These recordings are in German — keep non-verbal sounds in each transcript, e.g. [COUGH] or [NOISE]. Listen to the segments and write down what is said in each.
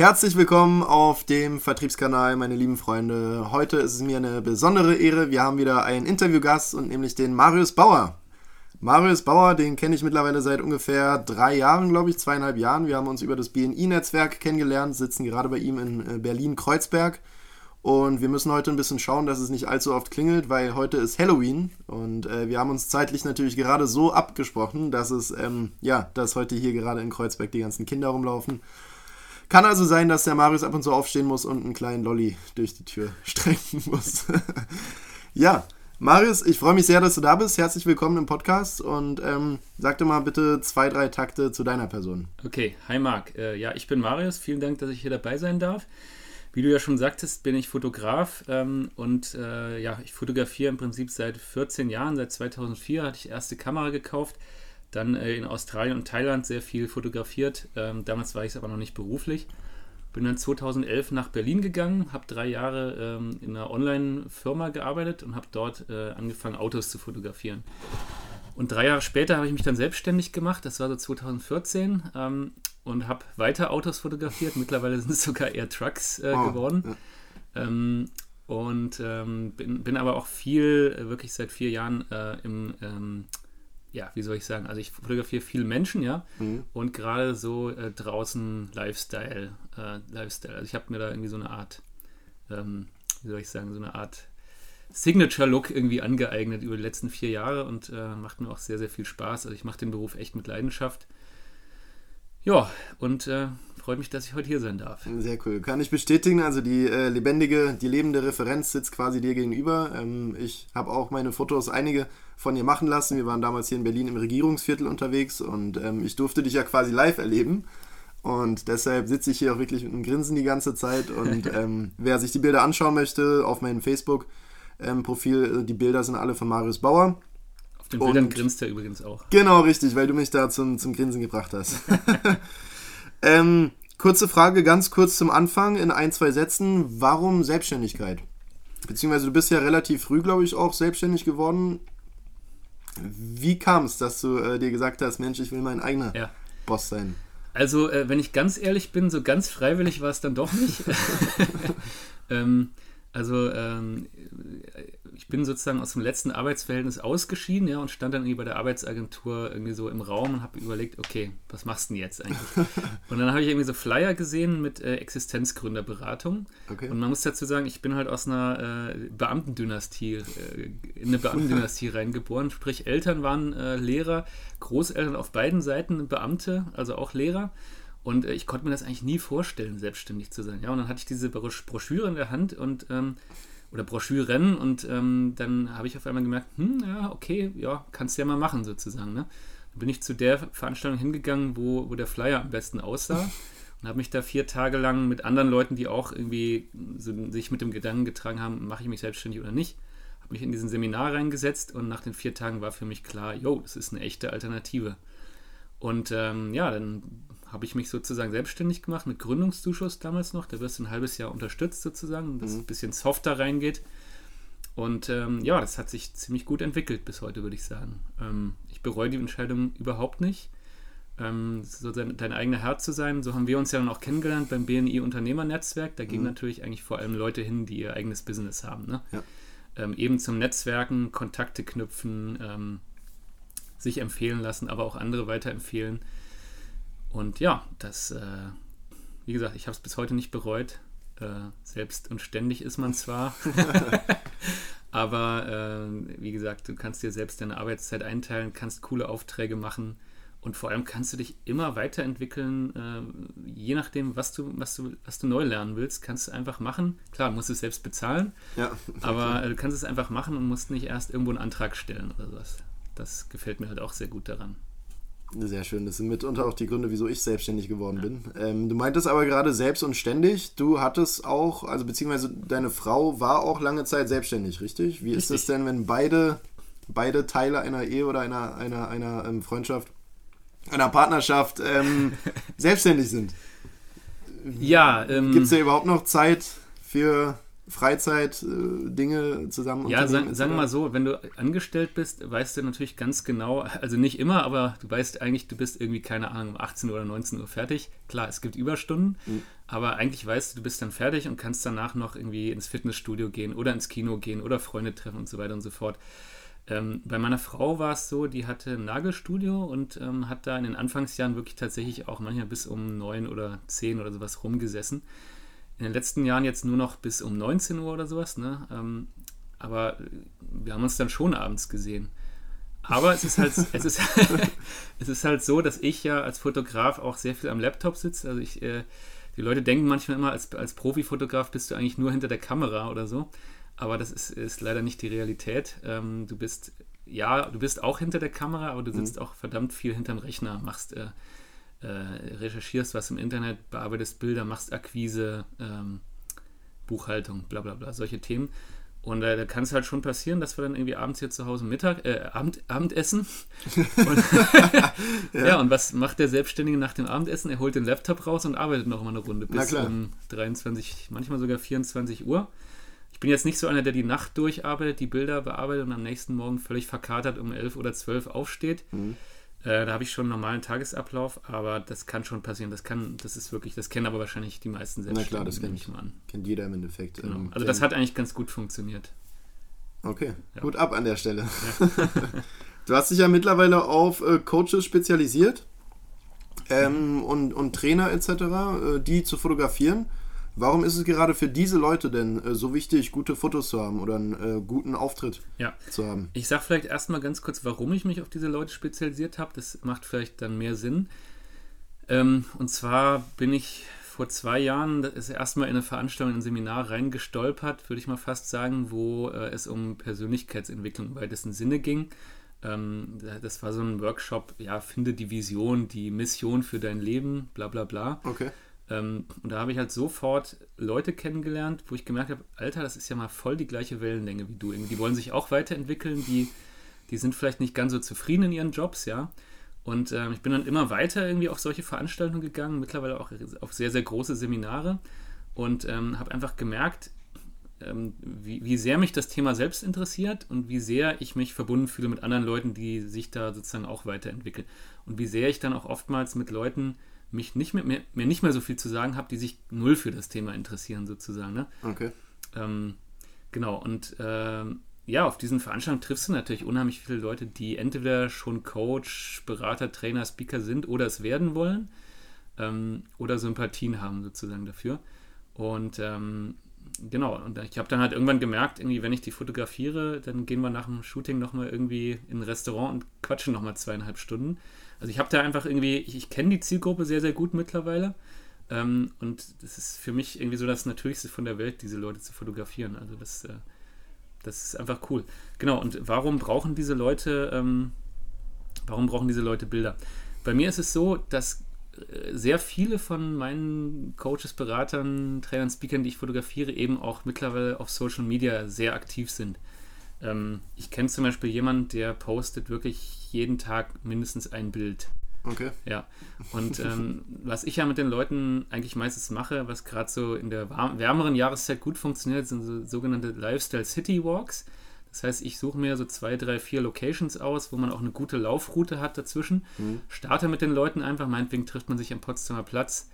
Herzlich willkommen auf dem Vertriebskanal, meine lieben Freunde. Heute ist es mir eine besondere Ehre. Wir haben wieder einen Interviewgast und nämlich den Marius Bauer. Marius Bauer, den kenne ich mittlerweile seit ungefähr drei Jahren, glaube ich, zweieinhalb Jahren. Wir haben uns über das BNI-Netzwerk kennengelernt, sitzen gerade bei ihm in äh, Berlin-Kreuzberg. Und wir müssen heute ein bisschen schauen, dass es nicht allzu oft klingelt, weil heute ist Halloween. Und äh, wir haben uns zeitlich natürlich gerade so abgesprochen, dass es, ähm, ja, dass heute hier gerade in Kreuzberg die ganzen Kinder rumlaufen. Kann also sein, dass der Marius ab und zu aufstehen muss und einen kleinen Lolli durch die Tür [LAUGHS] strecken muss. [LAUGHS] ja, Marius, ich freue mich sehr, dass du da bist. Herzlich willkommen im Podcast und ähm, sag dir mal bitte zwei, drei Takte zu deiner Person. Okay, hi Marc. Äh, ja, ich bin Marius. Vielen Dank, dass ich hier dabei sein darf. Wie du ja schon sagtest, bin ich Fotograf ähm, und äh, ja, ich fotografiere im Prinzip seit 14 Jahren. Seit 2004 hatte ich erste Kamera gekauft dann äh, in Australien und Thailand sehr viel fotografiert. Ähm, damals war ich es aber noch nicht beruflich. Bin dann 2011 nach Berlin gegangen, habe drei Jahre ähm, in einer Online-Firma gearbeitet und habe dort äh, angefangen, Autos zu fotografieren. Und drei Jahre später habe ich mich dann selbstständig gemacht, das war so 2014, ähm, und habe weiter Autos fotografiert. Mittlerweile sind es sogar eher Trucks äh, oh, geworden. Ja. Ähm, und ähm, bin, bin, aber auch viel, äh, wirklich seit vier Jahren äh, im ähm, ja, wie soll ich sagen, also ich fotografiere viele Menschen, ja, mhm. und gerade so äh, draußen Lifestyle, äh, Lifestyle. Also ich habe mir da irgendwie so eine Art, ähm, wie soll ich sagen, so eine Art Signature-Look irgendwie angeeignet über die letzten vier Jahre und äh, macht mir auch sehr, sehr viel Spaß. Also ich mache den Beruf echt mit Leidenschaft. Ja, und äh, freut mich, dass ich heute hier sein darf. Sehr cool. Kann ich bestätigen. Also die äh, lebendige, die lebende Referenz sitzt quasi dir gegenüber. Ähm, ich habe auch meine Fotos, einige von ihr machen lassen. Wir waren damals hier in Berlin im Regierungsviertel unterwegs und ähm, ich durfte dich ja quasi live erleben. Und deshalb sitze ich hier auch wirklich mit einem Grinsen die ganze Zeit. Und [LAUGHS] ähm, wer sich die Bilder anschauen möchte, auf meinem Facebook-Profil, ähm, äh, die Bilder sind alle von Marius Bauer. Auf den Bildern und, grinst er übrigens auch. Genau, richtig, weil du mich da zum, zum Grinsen gebracht hast. [LAUGHS] ähm, Kurze Frage, ganz kurz zum Anfang in ein, zwei Sätzen. Warum Selbstständigkeit? Beziehungsweise du bist ja relativ früh, glaube ich, auch selbstständig geworden. Wie kam es, dass du äh, dir gesagt hast, Mensch, ich will mein eigener ja. Boss sein? Also, äh, wenn ich ganz ehrlich bin, so ganz freiwillig war es dann doch nicht. [LAUGHS] ähm, also, ähm, ich bin sozusagen aus dem letzten Arbeitsverhältnis ausgeschieden, ja, und stand dann irgendwie bei der Arbeitsagentur irgendwie so im Raum und habe überlegt, okay, was machst du denn jetzt eigentlich? [LAUGHS] und dann habe ich irgendwie so Flyer gesehen mit äh, Existenzgründerberatung. Okay. Und man muss dazu sagen, ich bin halt aus einer äh, Beamtendynastie, äh, in eine Beamtendynastie [LAUGHS] reingeboren. Sprich, Eltern waren äh, Lehrer, Großeltern auf beiden Seiten Beamte, also auch Lehrer. Und äh, ich konnte mir das eigentlich nie vorstellen, selbstständig zu sein. Ja, und dann hatte ich diese Broschüre in der Hand und ähm, oder Broschüren und ähm, dann habe ich auf einmal gemerkt, hm, ja, okay, ja, kannst du ja mal machen sozusagen. Ne? Dann bin ich zu der Veranstaltung hingegangen, wo, wo der Flyer am besten aussah [LAUGHS] und habe mich da vier Tage lang mit anderen Leuten, die auch irgendwie so, sich mit dem Gedanken getragen haben, mache ich mich selbstständig oder nicht, habe mich in diesen Seminar reingesetzt und nach den vier Tagen war für mich klar, jo, das ist eine echte Alternative. Und ähm, ja, dann habe ich mich sozusagen selbstständig gemacht mit Gründungszuschuss damals noch. Da wirst du ein halbes Jahr unterstützt sozusagen, dass mhm. es ein bisschen softer reingeht. Und ähm, ja, das hat sich ziemlich gut entwickelt bis heute, würde ich sagen. Ähm, ich bereue die Entscheidung überhaupt nicht. Ähm, so dein, dein eigener Herr zu sein. So haben wir uns ja dann auch kennengelernt beim BNI Unternehmernetzwerk. Da gehen mhm. natürlich eigentlich vor allem Leute hin, die ihr eigenes Business haben. Ne? Ja. Ähm, eben zum Netzwerken, Kontakte knüpfen, ähm, sich empfehlen lassen, aber auch andere weiterempfehlen. Und ja, das, äh, wie gesagt, ich habe es bis heute nicht bereut. Äh, selbst und ständig ist man zwar, [LAUGHS] aber äh, wie gesagt, du kannst dir selbst deine Arbeitszeit einteilen, kannst coole Aufträge machen und vor allem kannst du dich immer weiterentwickeln, äh, je nachdem, was du, was, du, was du neu lernen willst, kannst du einfach machen. Klar, musst du es selbst bezahlen, ja, aber äh, du kannst es einfach machen und musst nicht erst irgendwo einen Antrag stellen oder sowas. Das gefällt mir halt auch sehr gut daran. Sehr schön. Das sind mitunter auch die Gründe, wieso ich selbstständig geworden ja. bin. Ähm, du meintest aber gerade selbst und ständig. Du hattest auch, also beziehungsweise deine Frau war auch lange Zeit selbstständig, richtig? Wie richtig. ist das denn, wenn beide, beide Teile einer Ehe oder einer, einer, einer ähm, Freundschaft, einer Partnerschaft ähm, [LAUGHS] selbstständig sind? Ja. Ähm, Gibt es da überhaupt noch Zeit für Freizeit-Dinge äh, zusammen Ja, sagen wir mal so, wenn du angestellt bist, weißt du natürlich ganz genau, also nicht immer, aber du weißt eigentlich, du bist irgendwie, keine Ahnung, um 18 oder 19 Uhr fertig. Klar, es gibt Überstunden, mhm. aber eigentlich weißt du, du bist dann fertig und kannst danach noch irgendwie ins Fitnessstudio gehen oder ins Kino gehen oder Freunde treffen und so weiter und so fort. Ähm, bei meiner Frau war es so, die hatte ein Nagelstudio und ähm, hat da in den Anfangsjahren wirklich tatsächlich auch manchmal bis um 9 oder 10 oder sowas rumgesessen in den letzten Jahren jetzt nur noch bis um 19 Uhr oder sowas, ne? Ähm, aber wir haben uns dann schon abends gesehen. Aber es ist halt, [LAUGHS] es ist, [LAUGHS] es ist halt so, dass ich ja als Fotograf auch sehr viel am Laptop sitze. Also ich, äh, die Leute denken manchmal immer, als, als Profifotograf bist du eigentlich nur hinter der Kamera oder so. Aber das ist, ist leider nicht die Realität. Ähm, du bist, ja, du bist auch hinter der Kamera, aber du sitzt mhm. auch verdammt viel hinterm Rechner, machst äh, äh, recherchierst was im Internet, bearbeitest Bilder, machst Akquise, ähm, Buchhaltung, bla bla bla, solche Themen. Und äh, da kann es halt schon passieren, dass wir dann irgendwie abends hier zu Hause Mittag, äh, Abend, Abendessen. [LAUGHS] Und ja. ja. und was macht der Selbstständige nach dem Abendessen? Er holt den Laptop raus und arbeitet noch mal eine Runde bis um 23, manchmal sogar 24 Uhr. Ich bin jetzt nicht so einer, der die Nacht durcharbeitet, die Bilder bearbeitet und am nächsten Morgen völlig verkatert um 11 oder 12 aufsteht. Mhm. Äh, da habe ich schon einen normalen Tagesablauf, aber das kann schon passieren. Das kann, das ist wirklich, das kennen aber wahrscheinlich die meisten selbst. Na klar, das kennt, ich mal an. kennt jeder im Endeffekt. Genau. Ähm, also das hat eigentlich ganz gut funktioniert. Okay, ja. gut ab an der Stelle. Ja. [LAUGHS] du hast dich ja mittlerweile auf äh, Coaches spezialisiert ähm, und, und Trainer etc., äh, die zu fotografieren. Warum ist es gerade für diese Leute denn äh, so wichtig, gute Fotos zu haben oder einen äh, guten Auftritt ja. zu haben? Ich sage vielleicht erstmal ganz kurz, warum ich mich auf diese Leute spezialisiert habe. Das macht vielleicht dann mehr Sinn. Ähm, und zwar bin ich vor zwei Jahren das erste Mal in eine Veranstaltung, in ein Seminar reingestolpert, würde ich mal fast sagen, wo äh, es um Persönlichkeitsentwicklung im weitesten Sinne ging. Ähm, das war so ein Workshop, ja, finde die Vision, die Mission für dein Leben, bla bla bla. Okay. Ähm, und da habe ich halt sofort Leute kennengelernt, wo ich gemerkt habe, Alter, das ist ja mal voll die gleiche Wellenlänge wie du. Die wollen sich auch weiterentwickeln, die, die sind vielleicht nicht ganz so zufrieden in ihren Jobs, ja. Und ähm, ich bin dann immer weiter irgendwie auf solche Veranstaltungen gegangen, mittlerweile auch auf sehr, sehr große Seminare und ähm, habe einfach gemerkt, ähm, wie, wie sehr mich das Thema selbst interessiert und wie sehr ich mich verbunden fühle mit anderen Leuten, die sich da sozusagen auch weiterentwickeln. Und wie sehr ich dann auch oftmals mit Leuten mich nicht mehr, mehr, mehr nicht mehr so viel zu sagen habe, die sich null für das Thema interessieren, sozusagen. Ne? Okay. Ähm, genau, und ähm, ja, auf diesen Veranstaltungen triffst du natürlich unheimlich viele Leute, die entweder schon Coach, Berater, Trainer, Speaker sind oder es werden wollen ähm, oder Sympathien haben sozusagen dafür. Und ähm, genau, und ich habe dann halt irgendwann gemerkt, irgendwie, wenn ich die fotografiere, dann gehen wir nach dem Shooting nochmal irgendwie in ein Restaurant und quatschen nochmal zweieinhalb Stunden. Also ich habe da einfach irgendwie, ich, ich kenne die Zielgruppe sehr, sehr gut mittlerweile. Ähm, und das ist für mich irgendwie so das Natürlichste von der Welt, diese Leute zu fotografieren. Also das, äh, das ist einfach cool. Genau, und warum brauchen diese Leute, ähm, warum brauchen diese Leute Bilder? Bei mir ist es so, dass äh, sehr viele von meinen Coaches, Beratern, Trainern, Speakern, die ich fotografiere, eben auch mittlerweile auf Social Media sehr aktiv sind. Ähm, ich kenne zum Beispiel jemanden, der postet wirklich jeden Tag mindestens ein Bild. Okay. Ja. Und ähm, was ich ja mit den Leuten eigentlich meistens mache, was gerade so in der wärmeren Jahreszeit gut funktioniert, sind so sogenannte Lifestyle City Walks. Das heißt, ich suche mir so zwei, drei, vier Locations aus, wo man auch eine gute Laufroute hat dazwischen. Mhm. Starte mit den Leuten einfach. Meinetwegen trifft man sich am Potsdamer Platz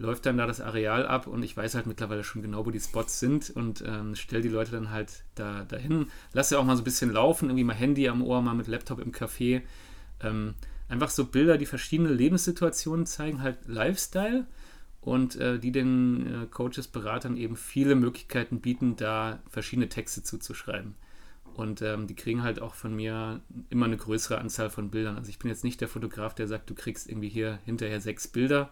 läuft dann da das Areal ab und ich weiß halt mittlerweile schon genau, wo die Spots sind und ähm, stelle die Leute dann halt da dahin. Lasse auch mal so ein bisschen laufen, irgendwie mal Handy am Ohr, mal mit Laptop im Café. Ähm, einfach so Bilder, die verschiedene Lebenssituationen zeigen, halt Lifestyle und äh, die den äh, Coaches, Beratern eben viele Möglichkeiten bieten, da verschiedene Texte zuzuschreiben. Und ähm, die kriegen halt auch von mir immer eine größere Anzahl von Bildern. Also ich bin jetzt nicht der Fotograf, der sagt, du kriegst irgendwie hier hinterher sechs Bilder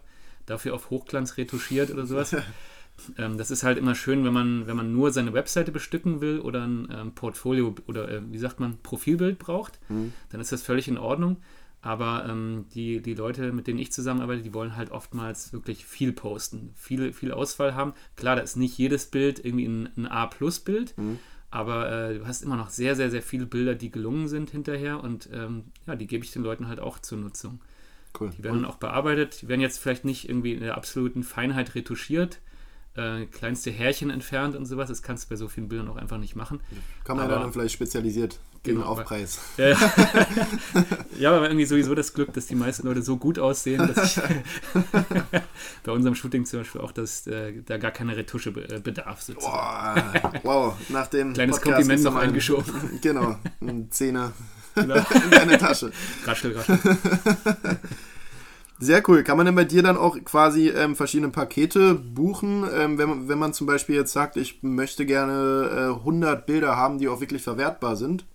dafür auf Hochglanz retuschiert oder sowas. [LAUGHS] ähm, das ist halt immer schön, wenn man, wenn man nur seine Webseite bestücken will oder ein ähm, Portfolio oder äh, wie sagt man, Profilbild braucht, mhm. dann ist das völlig in Ordnung. Aber ähm, die, die Leute, mit denen ich zusammenarbeite, die wollen halt oftmals wirklich viel posten, viel, viel Auswahl haben. Klar, da ist nicht jedes Bild irgendwie ein, ein A-Plus-Bild, mhm. aber äh, du hast immer noch sehr, sehr, sehr viele Bilder, die gelungen sind hinterher und ähm, ja, die gebe ich den Leuten halt auch zur Nutzung. Cool. Die werden dann auch bearbeitet. Die werden jetzt vielleicht nicht irgendwie in der absoluten Feinheit retuschiert, äh, kleinste Härchen entfernt und sowas. Das kannst du bei so vielen Bildern auch einfach nicht machen. Kann man aber, ja dann vielleicht spezialisiert gegen genau, Aufpreis. Ja, [LAUGHS] ja, aber irgendwie sowieso das Glück, dass die meisten Leute so gut aussehen, dass ich [LAUGHS] bei unserem Shooting zum Beispiel auch, dass äh, da gar keine Retusche be äh, bedarf. Boah, wow, nach dem Kleines Podcast Kompliment noch eingeschoben. [LAUGHS] Genau, ein Zehner genau. [LAUGHS] in deine Tasche. Raschel, raschel. [LAUGHS] Sehr cool. Kann man denn bei dir dann auch quasi ähm, verschiedene Pakete buchen? Ähm, wenn, wenn man zum Beispiel jetzt sagt, ich möchte gerne äh, 100 Bilder haben, die auch wirklich verwertbar sind.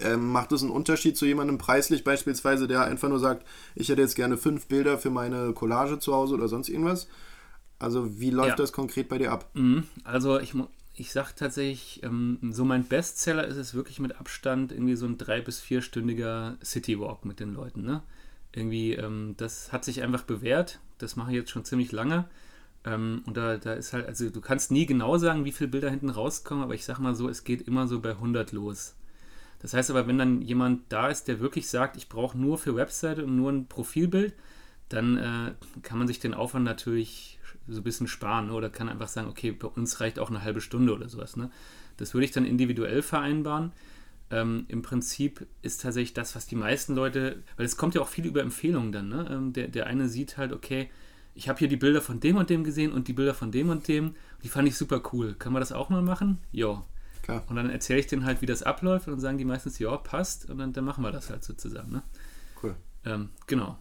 Ähm, macht es einen Unterschied zu jemandem preislich beispielsweise, der einfach nur sagt, ich hätte jetzt gerne fünf Bilder für meine Collage zu Hause oder sonst irgendwas? Also wie läuft ja. das konkret bei dir ab? Mhm. Also ich, ich sage tatsächlich, ähm, so mein Bestseller ist es wirklich mit Abstand irgendwie so ein drei- bis vierstündiger Citywalk mit den Leuten. Ne? irgendwie, ähm, das hat sich einfach bewährt. Das mache ich jetzt schon ziemlich lange. Ähm, und da, da ist halt, also du kannst nie genau sagen, wie viele Bilder hinten rauskommen, aber ich sag mal so, es geht immer so bei 100 los. Das heißt aber, wenn dann jemand da ist, der wirklich sagt, ich brauche nur für Webseite und nur ein Profilbild, dann äh, kann man sich den Aufwand natürlich so ein bisschen sparen ne? oder kann einfach sagen, okay, bei uns reicht auch eine halbe Stunde oder sowas. Ne? Das würde ich dann individuell vereinbaren ähm, im Prinzip ist tatsächlich das, was die meisten Leute, weil es kommt ja auch viel über Empfehlungen dann, ne? Ähm, der, der eine sieht halt, okay, ich habe hier die Bilder von dem und dem gesehen und die Bilder von dem und dem, die fand ich super cool. Kann man das auch mal machen? Ja. Und dann erzähle ich denen halt, wie das abläuft und dann sagen die meistens, ja, passt und dann, dann machen wir das halt so zusammen. Ne? Cool. Ähm, genau.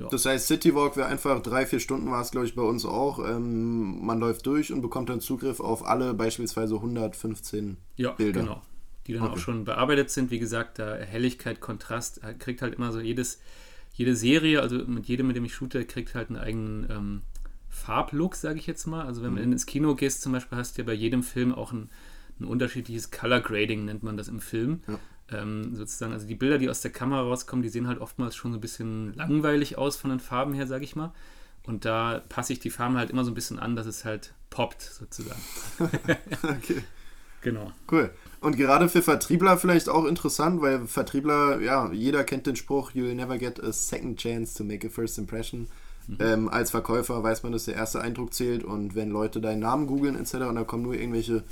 Ja. Das heißt, Citywalk wäre einfach drei, vier Stunden war es, glaube ich, bei uns auch. Ähm, man läuft durch und bekommt dann Zugriff auf alle beispielsweise 115 ja, Bilder. Genau die dann okay. auch schon bearbeitet sind. Wie gesagt, da Helligkeit, Kontrast, kriegt halt immer so jedes, jede Serie, also mit jedem, mit dem ich shoote, kriegt halt einen eigenen ähm, Farblook, sage ich jetzt mal. Also wenn mhm. du ins Kino gehst zum Beispiel, hast du ja bei jedem Film auch ein, ein unterschiedliches Color Grading, nennt man das im Film. Ja. Ähm, sozusagen, also die Bilder, die aus der Kamera rauskommen, die sehen halt oftmals schon so ein bisschen langweilig aus von den Farben her, sage ich mal. Und da passe ich die Farben halt immer so ein bisschen an, dass es halt poppt, sozusagen. [LAUGHS] okay. Genau. Cool. Und gerade für Vertriebler vielleicht auch interessant, weil Vertriebler, ja, jeder kennt den Spruch, you'll never get a second chance to make a first impression. Mhm. Ähm, als Verkäufer weiß man, dass der erste Eindruck zählt und wenn Leute deinen Namen googeln etc. und da kommen nur irgendwelche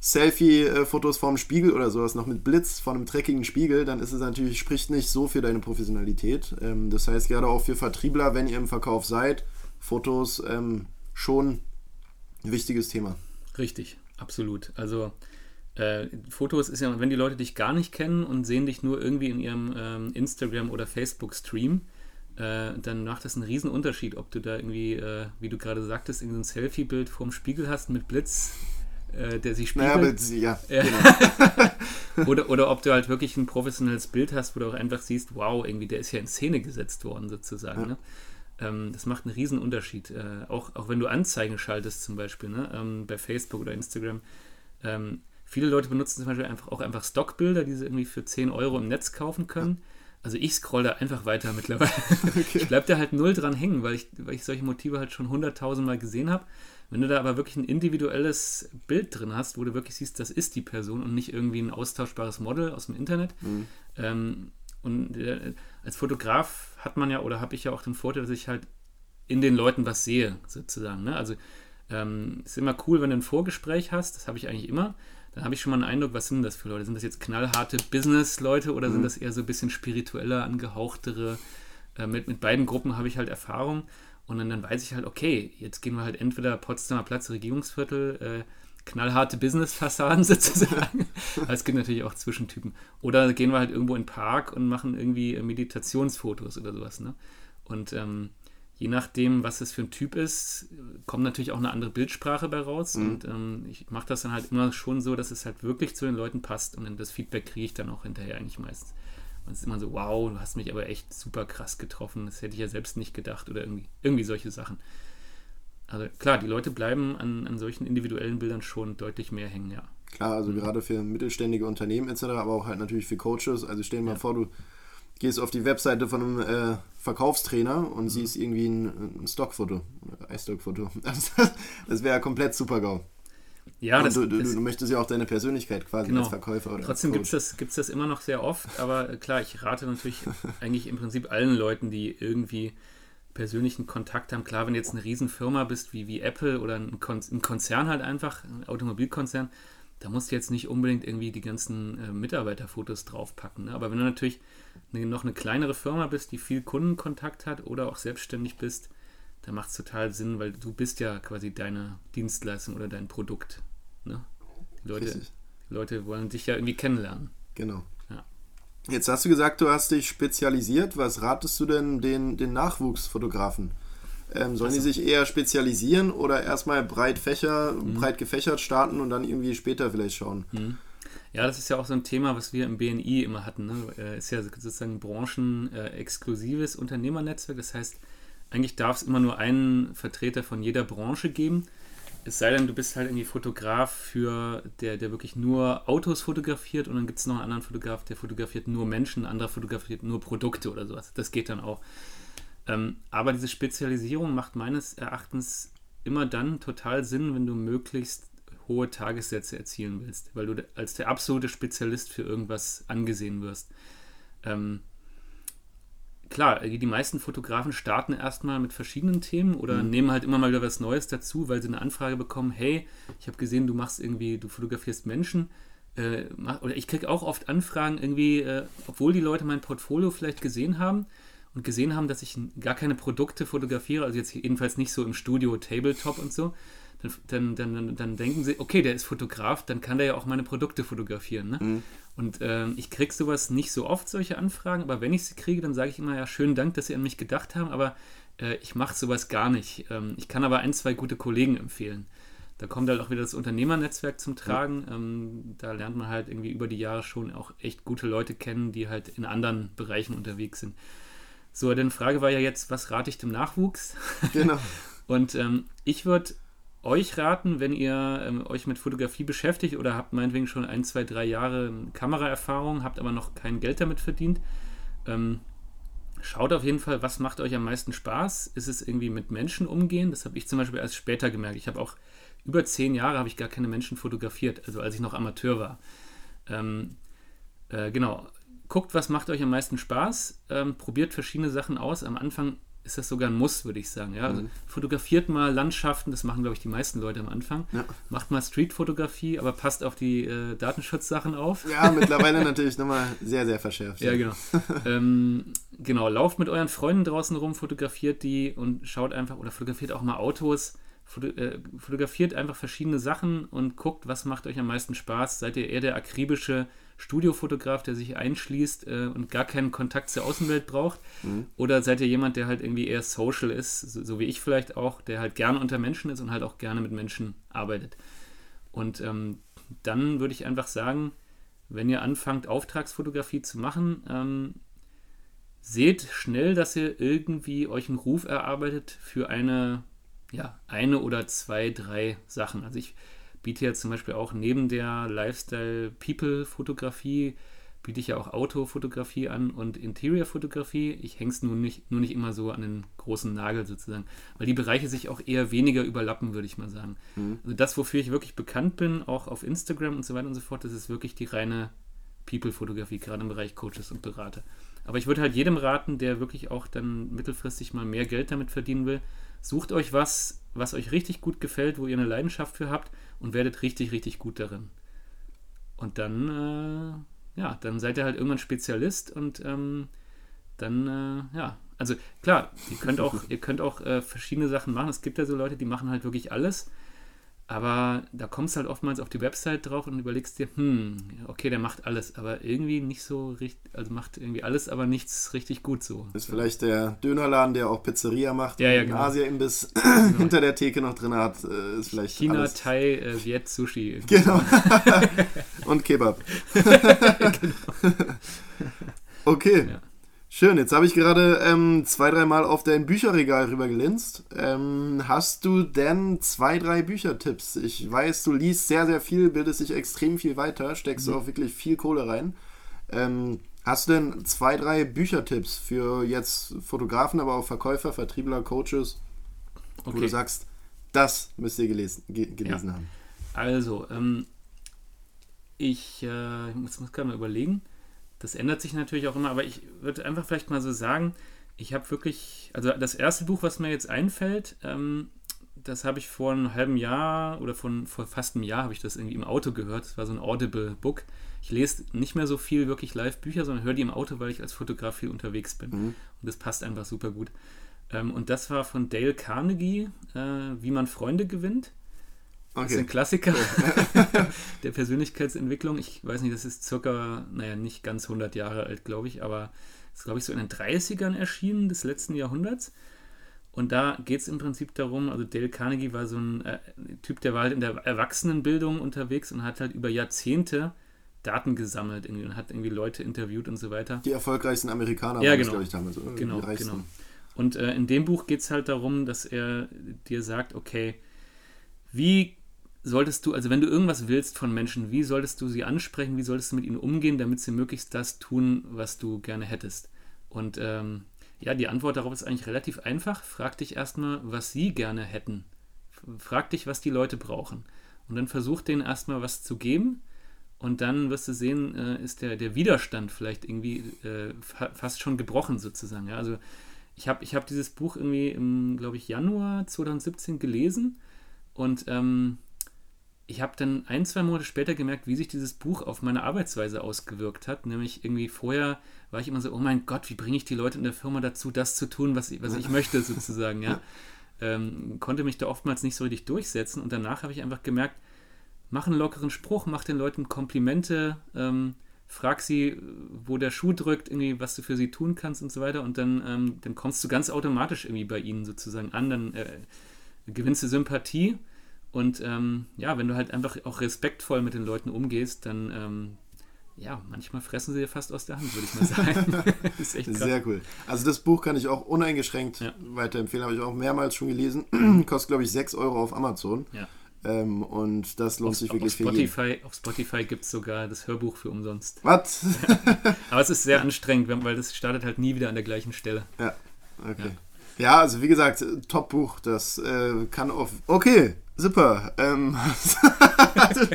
Selfie-Fotos vorm Spiegel oder sowas noch mit Blitz von einem dreckigen Spiegel, dann ist es natürlich, spricht nicht so für deine Professionalität. Ähm, das heißt, gerade auch für Vertriebler, wenn ihr im Verkauf seid, Fotos ähm, schon ein wichtiges Thema. Richtig, absolut. Also äh, Fotos ist ja, wenn die Leute dich gar nicht kennen und sehen dich nur irgendwie in ihrem ähm, Instagram- oder Facebook-Stream, äh, dann macht das einen riesen Unterschied, ob du da irgendwie, äh, wie du gerade sagtest, irgendein Selfie-Bild vorm Spiegel hast mit Blitz, äh, der sich spiegelt. Naja, aber, [LAUGHS] ja, genau. [LAUGHS] oder, oder ob du halt wirklich ein professionelles Bild hast, wo du auch einfach siehst, wow, irgendwie, der ist ja in Szene gesetzt worden, sozusagen. Ja. Ne? Ähm, das macht einen riesen Unterschied. Äh, auch, auch wenn du Anzeigen schaltest, zum Beispiel, ne? Ähm, bei Facebook oder Instagram. Ähm, Viele Leute benutzen zum Beispiel einfach auch einfach Stockbilder, die sie irgendwie für 10 Euro im Netz kaufen können. Also ich scroll da einfach weiter [LAUGHS] mittlerweile. Okay. Ich bleib da halt null dran hängen, weil ich, weil ich solche Motive halt schon hunderttausendmal gesehen habe. Wenn du da aber wirklich ein individuelles Bild drin hast, wo du wirklich siehst, das ist die Person und nicht irgendwie ein austauschbares Model aus dem Internet. Mhm. Ähm, und äh, als Fotograf hat man ja, oder habe ich ja auch den Vorteil, dass ich halt in den Leuten was sehe, sozusagen. Ne? Also ähm, ist immer cool, wenn du ein Vorgespräch hast, das habe ich eigentlich immer dann habe ich schon mal einen Eindruck, was sind das für Leute? Sind das jetzt knallharte Business-Leute oder mhm. sind das eher so ein bisschen spiritueller, angehauchtere? Äh, mit, mit beiden Gruppen habe ich halt Erfahrung und dann, dann weiß ich halt, okay, jetzt gehen wir halt entweder Potsdamer Platz, Regierungsviertel, äh, knallharte Business-Fassaden [LAUGHS] sozusagen. es gibt natürlich auch Zwischentypen. Oder gehen wir halt irgendwo in den Park und machen irgendwie Meditationsfotos oder sowas. Ne? Und ähm, je nachdem, was es für ein Typ ist, kommt natürlich auch eine andere Bildsprache bei raus. Mhm. Und ähm, ich mache das dann halt immer schon so, dass es halt wirklich zu den Leuten passt. Und das Feedback kriege ich dann auch hinterher eigentlich meistens. Und es ist immer so, wow, du hast mich aber echt super krass getroffen. Das hätte ich ja selbst nicht gedacht oder irgendwie, irgendwie solche Sachen. Also klar, die Leute bleiben an, an solchen individuellen Bildern schon deutlich mehr hängen, ja. Klar, also mhm. gerade für mittelständige Unternehmen etc., aber auch halt natürlich für Coaches. Also stell dir mal ja. vor, du gehst auf die Webseite von einem äh, Verkaufstrainer und mhm. siehst irgendwie ein, ein Stockfoto, Eisstockfoto. Das, [LAUGHS] das wäre komplett super GAU. Ja, das, du, du, du, möchtest ja auch deine Persönlichkeit quasi genau. als Verkäufer oder Trotzdem gibt es das, gibt's das immer noch sehr oft, aber klar, ich rate natürlich [LAUGHS] eigentlich im Prinzip allen Leuten, die irgendwie persönlichen Kontakt haben. Klar, wenn du jetzt eine Riesenfirma bist wie, wie Apple oder ein, Kon ein Konzern halt einfach, ein Automobilkonzern, da musst du jetzt nicht unbedingt irgendwie die ganzen äh, Mitarbeiterfotos draufpacken. Ne? Aber wenn du natürlich eine, noch eine kleinere Firma bist, die viel Kundenkontakt hat oder auch selbstständig bist, dann macht es total Sinn, weil du bist ja quasi deine Dienstleistung oder dein Produkt. Ne? Leute, Leute wollen dich ja irgendwie kennenlernen. Genau. Ja. Jetzt hast du gesagt, du hast dich spezialisiert. Was ratest du denn den, den Nachwuchsfotografen? Ähm, sollen also. die sich eher spezialisieren oder erstmal breit Fächer, mhm. breit gefächert starten und dann irgendwie später vielleicht schauen? Mhm. Ja, das ist ja auch so ein Thema, was wir im BNI immer hatten. Ne? Äh, ist ja sozusagen ein branchenexklusives Unternehmernetzwerk. Das heißt, eigentlich darf es immer nur einen Vertreter von jeder Branche geben. Es sei denn, du bist halt irgendwie Fotograf für der, der wirklich nur Autos fotografiert und dann gibt es noch einen anderen Fotograf, der fotografiert nur Menschen, ein anderer fotografiert nur Produkte oder sowas. Das geht dann auch. Ähm, aber diese Spezialisierung macht meines Erachtens immer dann total Sinn, wenn du möglichst hohe Tagessätze erzielen willst, weil du als der absolute Spezialist für irgendwas angesehen wirst. Ähm, klar, die meisten Fotografen starten erstmal mit verschiedenen Themen oder mhm. nehmen halt immer mal wieder was Neues dazu, weil sie eine Anfrage bekommen, hey, ich habe gesehen, du machst irgendwie, du fotografierst Menschen. Äh, oder ich kriege auch oft Anfragen irgendwie, äh, obwohl die Leute mein Portfolio vielleicht gesehen haben, und gesehen haben, dass ich gar keine Produkte fotografiere, also jetzt jedenfalls nicht so im Studio, Tabletop und so, dann, dann, dann, dann denken sie, okay, der ist Fotograf, dann kann der ja auch meine Produkte fotografieren. Ne? Mhm. Und äh, ich kriege sowas nicht so oft, solche Anfragen, aber wenn ich sie kriege, dann sage ich immer, ja, schönen Dank, dass Sie an mich gedacht haben, aber äh, ich mache sowas gar nicht. Ähm, ich kann aber ein, zwei gute Kollegen empfehlen. Da kommt halt auch wieder das Unternehmernetzwerk zum Tragen. Mhm. Ähm, da lernt man halt irgendwie über die Jahre schon auch echt gute Leute kennen, die halt in anderen Bereichen unterwegs sind. So, denn Frage war ja jetzt, was rate ich dem Nachwuchs? Genau. [LAUGHS] und ähm, ich würde euch raten, wenn ihr ähm, euch mit Fotografie beschäftigt oder habt meinetwegen schon ein, zwei, drei Jahre Kameraerfahrung, habt aber noch kein Geld damit verdient, ähm, schaut auf jeden Fall, was macht euch am meisten Spaß? Ist es irgendwie mit Menschen umgehen? Das habe ich zum Beispiel erst später gemerkt. Ich habe auch über zehn Jahre habe ich gar keine Menschen fotografiert, also als ich noch Amateur war. Ähm, äh, genau, guckt, was macht euch am meisten Spaß, ähm, probiert verschiedene Sachen aus. Am Anfang ist das sogar ein Muss, würde ich sagen. Ja? Also mhm. fotografiert mal Landschaften, das machen, glaube ich, die meisten Leute am Anfang. Ja. Macht mal Streetfotografie, aber passt auf die äh, Datenschutzsachen auf. Ja, mittlerweile natürlich nochmal sehr, sehr verschärft. Ja, genau. [LAUGHS] ähm, genau, lauft mit euren Freunden draußen rum, fotografiert die und schaut einfach, oder fotografiert auch mal Autos. Äh, fotografiert einfach verschiedene Sachen und guckt, was macht euch am meisten Spaß. Seid ihr eher der akribische Studiofotograf, der sich einschließt äh, und gar keinen Kontakt zur Außenwelt braucht? Mhm. Oder seid ihr jemand, der halt irgendwie eher social ist, so, so, wie ich vielleicht auch, der halt gerne unter Menschen ist und halt auch gerne mit Menschen arbeitet? Und ähm, dann würde ich einfach sagen, wenn ihr anfangt, Auftragsfotografie zu machen, ähm, seht schnell, dass ihr irgendwie euch einen Ruf erarbeitet für eine, ja, eine oder zwei, drei Sachen. Also ich biete ja zum Beispiel auch neben der Lifestyle-People-Fotografie, biete ich ja auch Autofotografie an und Interior-Fotografie. Ich hänge es nur nicht, nur nicht immer so an den großen Nagel sozusagen, weil die Bereiche sich auch eher weniger überlappen, würde ich mal sagen. Mhm. Also das, wofür ich wirklich bekannt bin, auch auf Instagram und so weiter und so fort, das ist wirklich die reine People-Fotografie, gerade im Bereich Coaches und Berater. Aber ich würde halt jedem raten, der wirklich auch dann mittelfristig mal mehr Geld damit verdienen will, sucht euch was, was euch richtig gut gefällt, wo ihr eine Leidenschaft für habt und werdet richtig, richtig gut darin. Und dann, äh, ja, dann seid ihr halt irgendwann Spezialist und ähm, dann, äh, ja, also klar, ihr könnt auch, ihr könnt auch äh, verschiedene Sachen machen. Es gibt ja so Leute, die machen halt wirklich alles. Aber da kommst halt oftmals auf die Website drauf und überlegst dir, hm, okay, der macht alles, aber irgendwie nicht so richtig, also macht irgendwie alles, aber nichts richtig gut so. Ist vielleicht der Dönerladen, der auch Pizzeria macht, ja, ja, genau. Asia-Imbiss genau. [CLEARS THROAT] hinter der Theke noch drin hat, äh, ist vielleicht China, alles. Thai, äh, Viet, Sushi. [LAUGHS] Genau. und Kebab. [LAUGHS] genau. [LAUGHS] okay. Ja. Schön, jetzt habe ich gerade ähm, zwei, dreimal auf dein Bücherregal rübergelinst. Ähm, hast du denn zwei, drei Büchertipps? Ich weiß, du liest sehr, sehr viel, bildest dich extrem viel weiter, steckst mhm. auch wirklich viel Kohle rein. Ähm, hast du denn zwei, drei Büchertipps für jetzt Fotografen, aber auch Verkäufer, Vertriebler, Coaches, okay. wo du sagst, das müsst ihr gelesen, ge gelesen ja. haben? Also, ähm, ich, äh, ich muss, muss gerade mal überlegen das ändert sich natürlich auch immer, aber ich würde einfach vielleicht mal so sagen, ich habe wirklich, also das erste Buch, was mir jetzt einfällt, ähm, das habe ich vor einem halben Jahr oder von, vor fast einem Jahr habe ich das irgendwie im Auto gehört. Das war so ein Audible-Book. Ich lese nicht mehr so viel wirklich Live-Bücher, sondern höre die im Auto, weil ich als Fotograf viel unterwegs bin. Mhm. Und das passt einfach super gut. Ähm, und das war von Dale Carnegie, äh, Wie man Freunde gewinnt. Okay. Das ist ein Klassiker [LAUGHS] der Persönlichkeitsentwicklung. Ich weiß nicht, das ist circa, naja, nicht ganz 100 Jahre alt, glaube ich, aber ist, glaube ich, so in den 30ern erschienen des letzten Jahrhunderts. Und da geht es im Prinzip darum, also Dale Carnegie war so ein äh, Typ, der war halt in der Erwachsenenbildung unterwegs und hat halt über Jahrzehnte Daten gesammelt irgendwie und hat irgendwie Leute interviewt und so weiter. Die erfolgreichsten Amerikaner ja, genau. glaube ich, damals. Oder? Genau, genau. Und äh, in dem Buch geht es halt darum, dass er dir sagt, okay, wie solltest du, also wenn du irgendwas willst von Menschen, wie solltest du sie ansprechen, wie solltest du mit ihnen umgehen, damit sie möglichst das tun, was du gerne hättest? Und ähm, ja, die Antwort darauf ist eigentlich relativ einfach. Frag dich erstmal, was sie gerne hätten. Frag dich, was die Leute brauchen. Und dann versuch denen erstmal was zu geben. Und dann wirst du sehen, äh, ist der, der Widerstand vielleicht irgendwie äh, fa fast schon gebrochen sozusagen. Ja? Also ich habe ich hab dieses Buch irgendwie im, glaube ich, Januar 2017 gelesen. Und ähm, ich habe dann ein, zwei Monate später gemerkt, wie sich dieses Buch auf meine Arbeitsweise ausgewirkt hat. Nämlich irgendwie vorher war ich immer so, oh mein Gott, wie bringe ich die Leute in der Firma dazu, das zu tun, was ich, was ich möchte, sozusagen, [LAUGHS] ja. Ähm, konnte mich da oftmals nicht so richtig durchsetzen. Und danach habe ich einfach gemerkt, mach einen lockeren Spruch, mach den Leuten Komplimente, ähm, frag sie, wo der Schuh drückt, irgendwie, was du für sie tun kannst und so weiter. Und dann, ähm, dann kommst du ganz automatisch irgendwie bei ihnen sozusagen an, dann äh, gewinnst du Sympathie und ähm, ja, wenn du halt einfach auch respektvoll mit den Leuten umgehst, dann ähm, ja, manchmal fressen sie dir fast aus der Hand, würde ich mal sagen. [LAUGHS] ist echt krass. Sehr cool. Also das Buch kann ich auch uneingeschränkt ja. weiterempfehlen, habe ich auch mehrmals schon gelesen. [CLEARS THROAT] Kostet, glaube ich, 6 Euro auf Amazon. Ja. Ähm, und das lohnt auf, sich wirklich auf Spotify, viel. Auf Spotify gibt es sogar das Hörbuch für umsonst. Was? Aber es ist sehr [LAUGHS] anstrengend, weil das startet halt nie wieder an der gleichen Stelle. Ja, okay. Ja, ja also wie gesagt, Top-Buch. Das äh, kann auf... Okay, super. Ähm, [LAUGHS] du,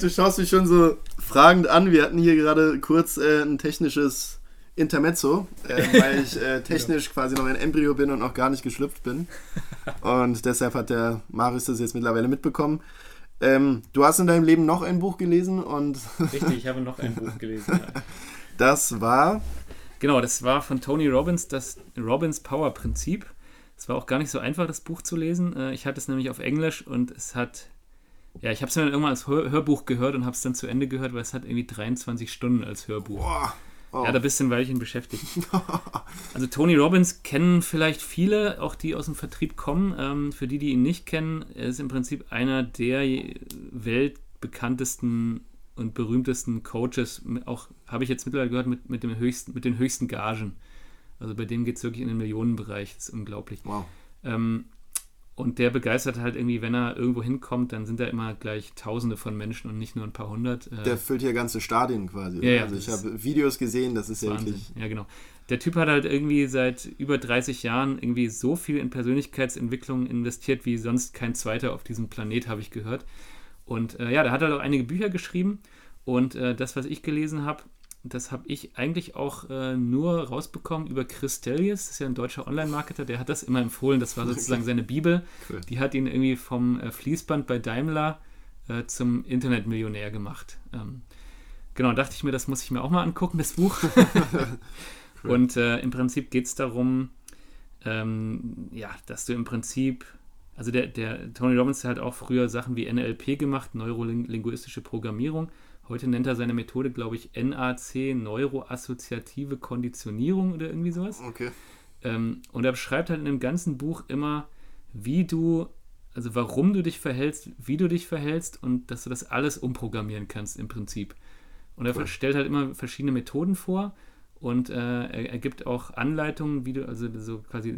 du, schaust mich schon so fragend an. Wir hatten hier gerade kurz äh, ein technisches Intermezzo, äh, [LAUGHS] weil ich äh, technisch ja. quasi noch ein Embryo bin und noch gar nicht geschlüpft bin. Und deshalb hat der Marius das jetzt mittlerweile mitbekommen. Ähm, du hast in deinem Leben noch ein Buch gelesen und. [LAUGHS] Richtig, ich habe noch ein Buch gelesen. Ja. Das war. Genau, das war von Tony Robbins, das Robbins Power Prinzip. Es war auch gar nicht so einfach, das Buch zu lesen. Äh, ich hatte es nämlich auf Englisch und es hat, ja, ich habe es dann irgendwann als Hör Hörbuch gehört und habe es dann zu Ende gehört, weil es hat irgendwie 23 Stunden als Hörbuch. Boah. Oh. Ja, da bist du ein Weilchen beschäftigt. [LAUGHS] also Tony Robbins kennen vielleicht viele, auch die aus dem Vertrieb kommen. Ähm, für die, die ihn nicht kennen, er ist im Prinzip einer der weltbekanntesten und berühmtesten Coaches, auch habe ich jetzt mittlerweile gehört, mit, mit, dem höchsten, mit den höchsten Gagen. Also bei dem geht es wirklich in den Millionenbereich. Das ist unglaublich. Wow. Ähm, und der begeistert halt irgendwie, wenn er irgendwo hinkommt, dann sind da immer gleich Tausende von Menschen und nicht nur ein paar hundert. Äh, der füllt hier ganze Stadien quasi. Ja, ja, also ich habe Videos gesehen, das ist ja wirklich. Ja, genau. Der Typ hat halt irgendwie seit über 30 Jahren irgendwie so viel in Persönlichkeitsentwicklung investiert wie sonst kein zweiter auf diesem Planet, habe ich gehört. Und äh, ja, der hat halt auch einige Bücher geschrieben. Und äh, das, was ich gelesen habe, das habe ich eigentlich auch äh, nur rausbekommen über Chris Tellius, das ist ja ein deutscher Online-Marketer, der hat das immer empfohlen, das war sozusagen seine Bibel. Cool. Die hat ihn irgendwie vom äh, Fließband bei Daimler äh, zum Internetmillionär gemacht. Ähm, genau, dachte ich mir, das muss ich mir auch mal angucken, das Buch. cool. [LAUGHS] [LAUGHS] Und äh, im Prinzip geht es darum, ähm, ja, dass du im Prinzip, also der, der Tony Robbins hat auch früher Sachen wie NLP gemacht, neurolinguistische Programmierung Heute nennt er seine Methode, glaube ich, NAC, Neuroassoziative Konditionierung oder irgendwie sowas. Okay. Ähm, und er beschreibt halt in dem ganzen Buch immer, wie du, also warum du dich verhältst, wie du dich verhältst und dass du das alles umprogrammieren kannst im Prinzip. Und er cool. stellt halt immer verschiedene Methoden vor und äh, er, er, gibt auch Anleitungen, wie du, also so quasi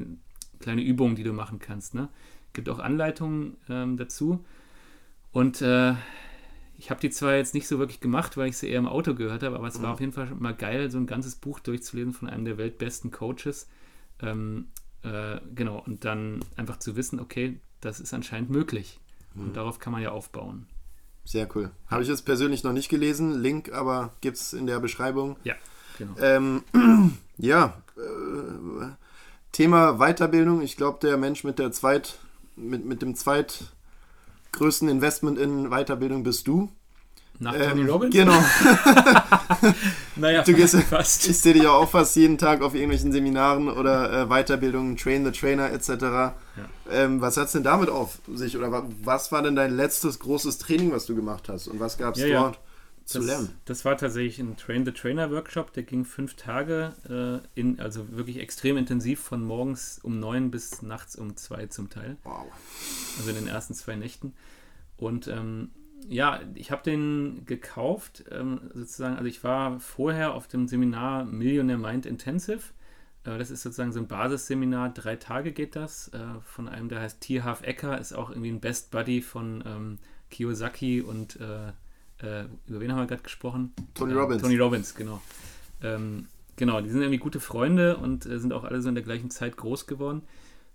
kleine Übungen, die du machen kannst. Ne? Gibt auch Anleitungen ähm, dazu. Und äh, ich habe die zwar jetzt nicht so wirklich gemacht, weil ich sie eher im Auto gehört habe, aber es mhm. war auf jeden Fall mal geil, so ein ganzes Buch durchzulesen von einem der weltbesten Coaches. Ähm, äh, genau, und dann einfach zu wissen, okay, das ist anscheinend möglich. Mhm. Und darauf kann man ja aufbauen. Sehr cool. Habe ich jetzt persönlich noch nicht gelesen. Link aber gibt es in der Beschreibung. Ja, genau. Ähm, [CLEARS THROAT] ja, äh, Thema Weiterbildung. Ich glaube, der Mensch mit der zweit, mit, mit dem zweitgrößten Investment in Weiterbildung bist du. Nach Tony ähm, Robbins? Genau. [LAUGHS] naja, du gehst, fast. Ich sehe dich ja auch fast jeden Tag auf irgendwelchen Seminaren oder äh, Weiterbildungen, Train the Trainer etc. Ja. Ähm, was hat es denn damit auf sich? Oder was war denn dein letztes großes Training, was du gemacht hast? Und was gab es ja, dort? Ja zu das, lernen. Das war tatsächlich ein Train the Trainer Workshop, der ging fünf Tage, äh, in, also wirklich extrem intensiv von morgens um neun bis nachts um zwei zum Teil. Wow. Also in den ersten zwei Nächten. Und ähm, ja, ich habe den gekauft, ähm, sozusagen, also ich war vorher auf dem Seminar Millionaire Mind Intensive. Äh, das ist sozusagen so ein Basisseminar, drei Tage geht das, äh, von einem, der heißt Tierhaf Ecker, ist auch irgendwie ein Best Buddy von ähm, Kiyosaki und äh, äh, über wen haben wir gerade gesprochen? Tony Robbins. Tony Robbins, genau. Ähm, genau, die sind irgendwie gute Freunde und äh, sind auch alle so in der gleichen Zeit groß geworden.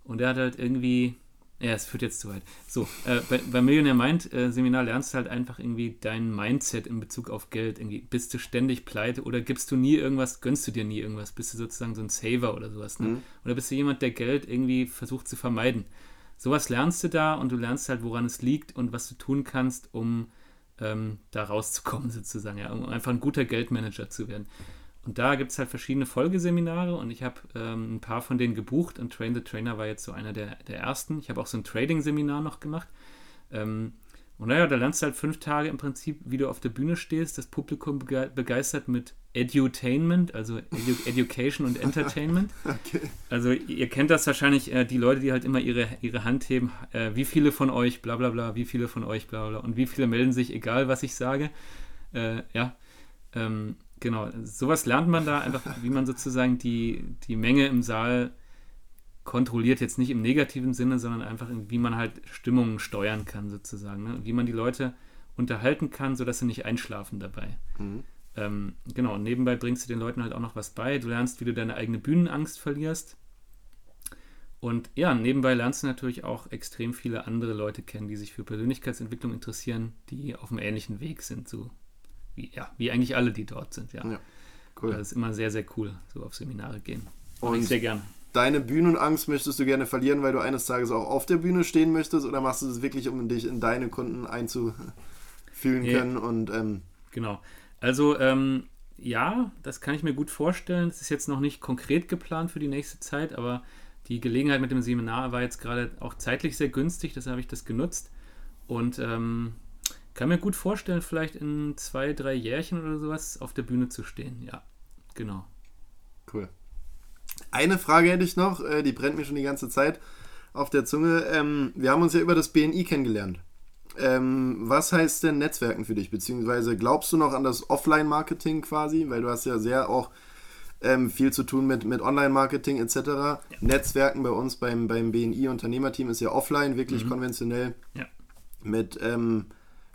Und er hat halt irgendwie, ja, es führt jetzt zu weit. So, äh, bei, beim Millionaire Mind äh, Seminar lernst du halt einfach irgendwie dein Mindset in Bezug auf Geld. Irgendwie bist du ständig pleite oder gibst du nie irgendwas, gönnst du dir nie irgendwas? Bist du sozusagen so ein Saver oder sowas? Ne? Mhm. Oder bist du jemand, der Geld irgendwie versucht zu vermeiden? Sowas lernst du da und du lernst halt, woran es liegt und was du tun kannst, um ähm, da rauszukommen, [LAUGHS] sozusagen, ja, um einfach ein guter Geldmanager zu werden. Und da gibt es halt verschiedene Folgeseminare und ich habe ähm, ein paar von denen gebucht und Train the Trainer war jetzt so einer der, der ersten. Ich habe auch so ein Trading-Seminar noch gemacht. Ähm, und naja, da lernst du halt fünf Tage im Prinzip, wie du auf der Bühne stehst, das Publikum begeistert mit Edutainment, also Edu Education und Entertainment. [LAUGHS] Okay. Also ihr kennt das wahrscheinlich, äh, die Leute, die halt immer ihre, ihre Hand heben, äh, wie viele von euch, bla bla bla, wie viele von euch, bla bla, und wie viele melden sich, egal was ich sage. Äh, ja, ähm, genau, sowas lernt man da einfach, wie man sozusagen die, die Menge im Saal kontrolliert, jetzt nicht im negativen Sinne, sondern einfach, wie man halt Stimmungen steuern kann, sozusagen. Ne? Wie man die Leute unterhalten kann, sodass sie nicht einschlafen dabei. Mhm. Ähm, genau, und nebenbei bringst du den Leuten halt auch noch was bei. Du lernst, wie du deine eigene Bühnenangst verlierst. Und ja, nebenbei lernst du natürlich auch extrem viele andere Leute kennen, die sich für Persönlichkeitsentwicklung interessieren, die auf einem ähnlichen Weg sind, so wie, ja, wie eigentlich alle, die dort sind, ja. ja cool. Das ist immer sehr, sehr cool, so auf Seminare gehen. Und ich sehr gerne deine Bühnenangst möchtest du gerne verlieren, weil du eines Tages auch auf der Bühne stehen möchtest oder machst du das wirklich, um dich in deine Kunden einzufühlen ja. können und ähm genau. Also ähm, ja, das kann ich mir gut vorstellen. Das ist jetzt noch nicht konkret geplant für die nächste Zeit, aber die Gelegenheit mit dem Seminar war jetzt gerade auch zeitlich sehr günstig, deshalb habe ich das genutzt und ähm, kann mir gut vorstellen, vielleicht in zwei, drei Jährchen oder sowas auf der Bühne zu stehen. Ja, genau. Cool. Eine Frage hätte ich noch, äh, die brennt mir schon die ganze Zeit auf der Zunge. Ähm, wir haben uns ja über das BNI kennengelernt. Ähm, was heißt denn Netzwerken für dich? Beziehungsweise glaubst du noch an das Offline-Marketing quasi? Weil du hast ja sehr auch ähm, viel zu tun mit, mit Online-Marketing etc. Ja. Netzwerken bei uns beim, beim BNI-Unternehmerteam ist ja offline, wirklich mhm. konventionell. Ja. Mit, ähm,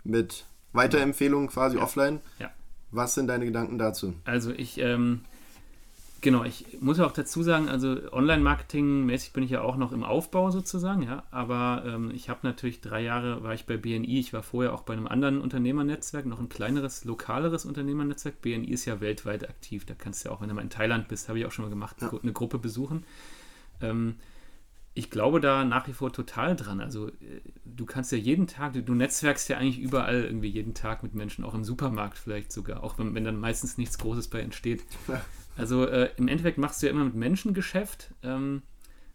mit Weiterempfehlungen quasi ja. offline. Ja. Was sind deine Gedanken dazu? Also ich ähm, Genau, ich muss ja auch dazu sagen, also Online-Marketing-mäßig bin ich ja auch noch im Aufbau sozusagen, ja. Aber ähm, ich habe natürlich drei Jahre war ich bei BNI, ich war vorher auch bei einem anderen Unternehmernetzwerk, noch ein kleineres, lokaleres Unternehmernetzwerk. BNI ist ja weltweit aktiv. Da kannst du ja auch, wenn du mal in Thailand bist, habe ich auch schon mal gemacht, ja. eine Gruppe besuchen. Ähm, ich glaube da nach wie vor total dran. Also äh, du kannst ja jeden Tag, du, du, netzwerkst ja eigentlich überall irgendwie jeden Tag mit Menschen, auch im Supermarkt vielleicht sogar, auch wenn, wenn dann meistens nichts Großes bei entsteht. Also äh, im Endeffekt machst du ja immer mit Menschen Geschäft ähm,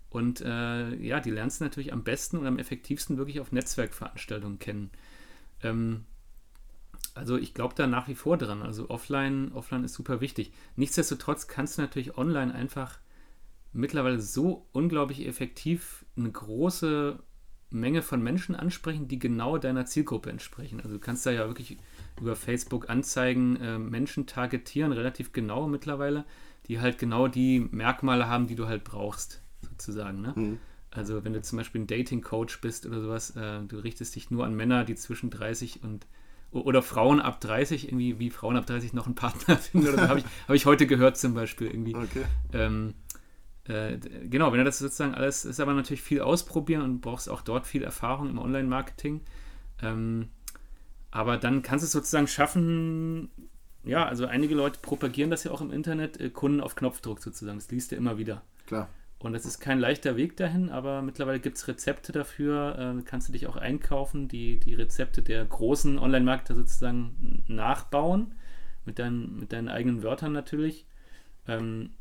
und äh, ja, die lernst du natürlich am besten und am effektivsten wirklich auf Netzwerkveranstaltungen kennen. Ähm, also ich glaube da nach wie vor dran. Also offline, offline ist super wichtig. Nichtsdestotrotz kannst du natürlich online einfach mittlerweile so unglaublich effektiv eine große Menge von Menschen ansprechen, die genau deiner Zielgruppe entsprechen. Also du kannst da ja wirklich über Facebook Anzeigen äh, Menschen targetieren, relativ genau mittlerweile, die halt genau die Merkmale haben, die du halt brauchst, sozusagen. Ne? Mhm. Also wenn du zum Beispiel ein Dating-Coach bist oder sowas, äh, du richtest dich nur an Männer, die zwischen 30 und oder Frauen ab 30, irgendwie wie Frauen ab 30 noch einen Partner [LAUGHS] finden oder so, habe ich, [LAUGHS] hab ich heute gehört zum Beispiel irgendwie. Okay. Ähm, äh, genau, wenn du das sozusagen alles, ist aber natürlich viel ausprobieren und brauchst auch dort viel Erfahrung im Online-Marketing. Ähm, aber dann kannst du es sozusagen schaffen, ja, also einige Leute propagieren das ja auch im Internet, äh, Kunden auf Knopfdruck sozusagen. Das liest du immer wieder. Klar. Und es ist kein leichter Weg dahin, aber mittlerweile gibt es Rezepte dafür. Äh, kannst du dich auch einkaufen, die die Rezepte der großen Online-Marketer sozusagen nachbauen. Mit deinen, mit deinen eigenen Wörtern natürlich. Ähm,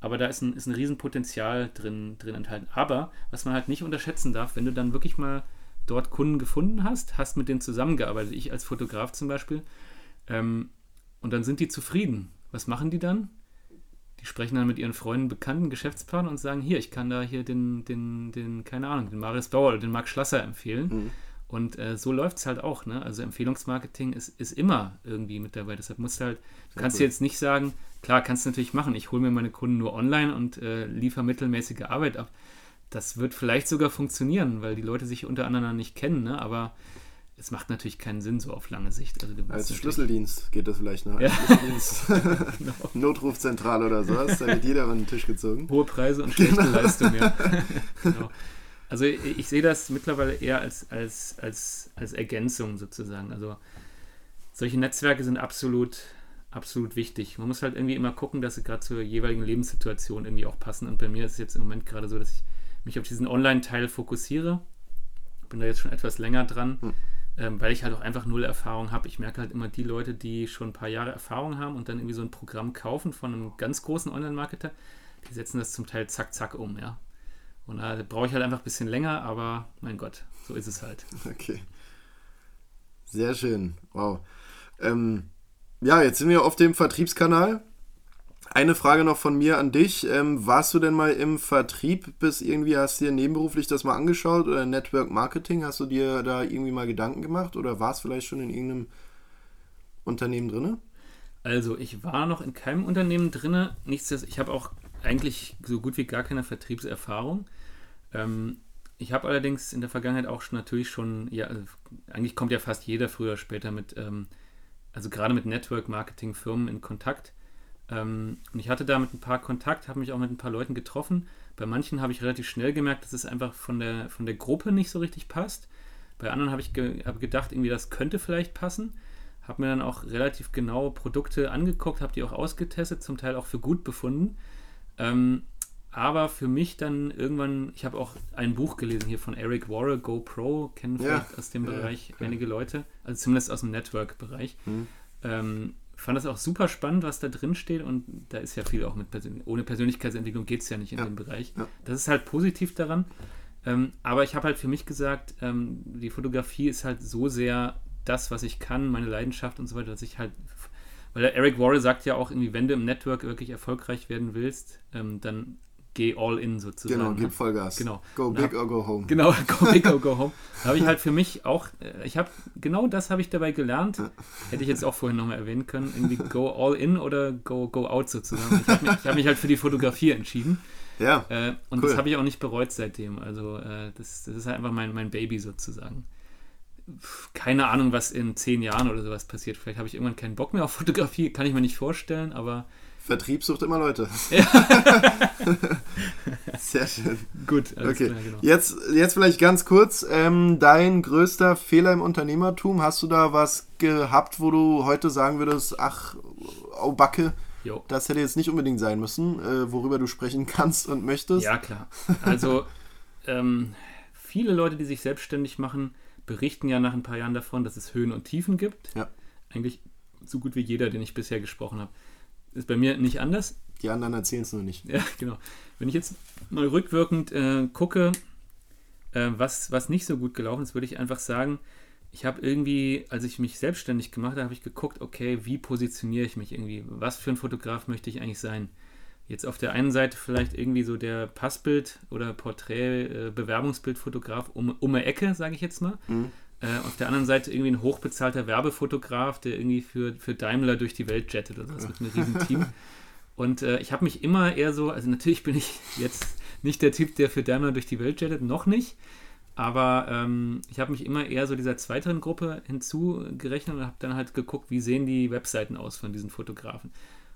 aber da ist ein, ist ein Riesenpotenzial drin, drin enthalten. Aber was man halt nicht unterschätzen darf, wenn du dann wirklich mal dort Kunden gefunden hast, hast mit denen zusammengearbeitet, ich als Fotograf zum Beispiel, ähm, und dann sind die zufrieden. Was machen die dann? Die sprechen dann mit ihren Freunden, Bekannten, Geschäftspartnern und sagen, hier, ich kann da hier den, den, den, keine Ahnung, den Marius Bauer oder den Marc Schlasser empfehlen. Mhm. Und äh, so läuft es halt auch. Ne? Also Empfehlungsmarketing ist, ist immer irgendwie mit dabei. Deshalb musst du halt, du kannst cool. jetzt nicht sagen, klar, kannst du natürlich machen, ich hole mir meine Kunden nur online und äh, liefere mittelmäßige Arbeit ab. Das wird vielleicht sogar funktionieren, weil die Leute sich untereinander nicht kennen, ne? aber es macht natürlich keinen Sinn so auf lange Sicht. Also Als Schlüsseldienst geht das vielleicht noch. Ja. Schlüsseldienst, [LAUGHS] genau. Notrufzentrale oder sowas, da wird jeder an den Tisch gezogen. Hohe Preise und schlechte genau. Leistung, ja. [LAUGHS] genau. Also ich, ich, sehe das mittlerweile eher als, als, als, als Ergänzung sozusagen. Also solche Netzwerke sind absolut, absolut wichtig. Man muss halt irgendwie immer gucken, dass sie gerade zur jeweiligen Lebenssituation irgendwie auch passen. Und bei mir ist es jetzt im Moment gerade so, dass ich mich auf diesen Online-Teil fokussiere. Bin da jetzt schon etwas länger dran. Hm ähm, weil ich halt auch einfach null Erfahrung habe. Ich merke halt immer die Leute, die schon ein paar Jahre Erfahrung haben und dann irgendwie so ein Programm kaufen von einem ganz großen Online-Marketer, die setzen das zum Teil zack, zack um, ja. Und da brauche ich halt einfach ein bisschen länger, aber mein Gott, so ist es halt. [LAUGHS] Okay. Sehr schön. Wow. Ähm, ja, jetzt sind wir auf dem Vertriebskanal. Eine Frage noch von mir an dich. Ähm, warst du denn mal im Vertrieb bis irgendwie, hast du dir nebenberuflich das mal angeschaut oder Network Marketing? Hast du dir da irgendwie mal Gedanken gemacht oder war es vielleicht schon in irgendeinem Unternehmen drin? Also, ich war noch in keinem Unternehmen drin. Nichtsdestotrotz, ich habe auch eigentlich so gut wie gar keine Vertriebserfahrung. Ähm, ich habe allerdings in der Vergangenheit auch schon natürlich schon, ja, also eigentlich kommt ja fast jeder früher später mit, ähm, also gerade mit Network Marketing Firmen in Kontakt. Ähm, und ich hatte da mit ein paar Kontakt, habe mich auch mit ein paar Leuten getroffen. Bei manchen habe ich relativ schnell gemerkt, dass es einfach von der, von der Gruppe nicht so richtig passt. Bei anderen habe ich ge hab gedacht, irgendwie das könnte vielleicht passen. Habe mir dann auch relativ genau Produkte angeguckt, habe die auch ausgetestet, zum Teil auch für gut befunden. Ähm, aber für mich dann irgendwann, ich habe auch ein Buch gelesen hier von Eric Warren, GoPro, kennen vielleicht ja, aus dem ja, Bereich ja. einige Leute, also zumindest aus dem Network-Bereich. Mhm. Ähm, fand das auch super spannend, was da drin steht und da ist ja viel auch mit Persön ohne Persönlichkeitsentwicklung geht es ja nicht in ja. dem Bereich. Ja. Das ist halt positiv daran. Ähm, aber ich habe halt für mich gesagt, ähm, die Fotografie ist halt so sehr das, was ich kann, meine Leidenschaft und so weiter, dass ich halt, weil der Eric Warren sagt ja auch irgendwie, wenn du im Network wirklich erfolgreich werden willst, ähm, dann geh all in sozusagen. Genau, gib ne? Vollgas. Genau. Go big hab, or go home. Genau, [LAUGHS] go big or go [LAUGHS] home. Da habe ich halt für mich auch, äh, ich habe, genau das habe ich dabei gelernt. Hätte ich jetzt auch vorhin nochmal erwähnen können. Irgendwie go all in oder go, go out sozusagen. Ich habe mich, hab mich, halt für die Fotografie entschieden. Ja. Äh, und cool. das habe ich auch nicht bereut seitdem. Also äh, das, das ist halt einfach mein, mein Baby sozusagen. Keine Ahnung, was in zehn Jahren oder sowas passiert. Vielleicht habe ich irgendwann keinen Bock mehr auf Fotografie, kann ich mir nicht vorstellen, aber Vertrieb sucht immer Leute. [LAUGHS] Sehr schön. Gut, okay. Klar, genau. jetzt, jetzt vielleicht ganz kurz, ähm, dein größter Fehler im Unternehmertum, hast du da was gehabt, wo du heute sagen würdest, ach, oh Backe, jo. das hätte jetzt nicht unbedingt sein müssen, äh, worüber du sprechen kannst und möchtest? Ja, klar. Also, [LAUGHS] ähm, viele Leute, die sich selbstständig machen, berichten ja nach ein paar Jahren davon, dass es Höhen und Tiefen gibt. Ja. Eigentlich so gut wie jeder, den ich bisher gesprochen habe. Ist bei mir nicht anders. Die anderen erzählen es nur nicht. Ja, genau. Wenn ich jetzt mal rückwirkend äh, gucke, äh, was, was nicht so gut gelaufen ist, würde ich einfach sagen, ich habe irgendwie, als ich mich selbstständig gemacht habe, habe ich geguckt, okay, wie positioniere ich mich irgendwie? Was für ein Fotograf möchte ich eigentlich sein? Jetzt auf der einen Seite vielleicht irgendwie so der Passbild- oder Porträt-Bewerbungsbildfotograf äh, um, um eine Ecke, sage ich jetzt mal. Mhm. Äh, auf der anderen Seite irgendwie ein hochbezahlter Werbefotograf, der irgendwie für, für Daimler durch die Welt jettet oder so. mit einem riesen Team. [LAUGHS] Und äh, ich habe mich immer eher so, also natürlich bin ich jetzt nicht der Typ, der für Daimler durch die Welt jettet, noch nicht. Aber ähm, ich habe mich immer eher so dieser zweiten Gruppe hinzugerechnet und habe dann halt geguckt, wie sehen die Webseiten aus von diesen Fotografen.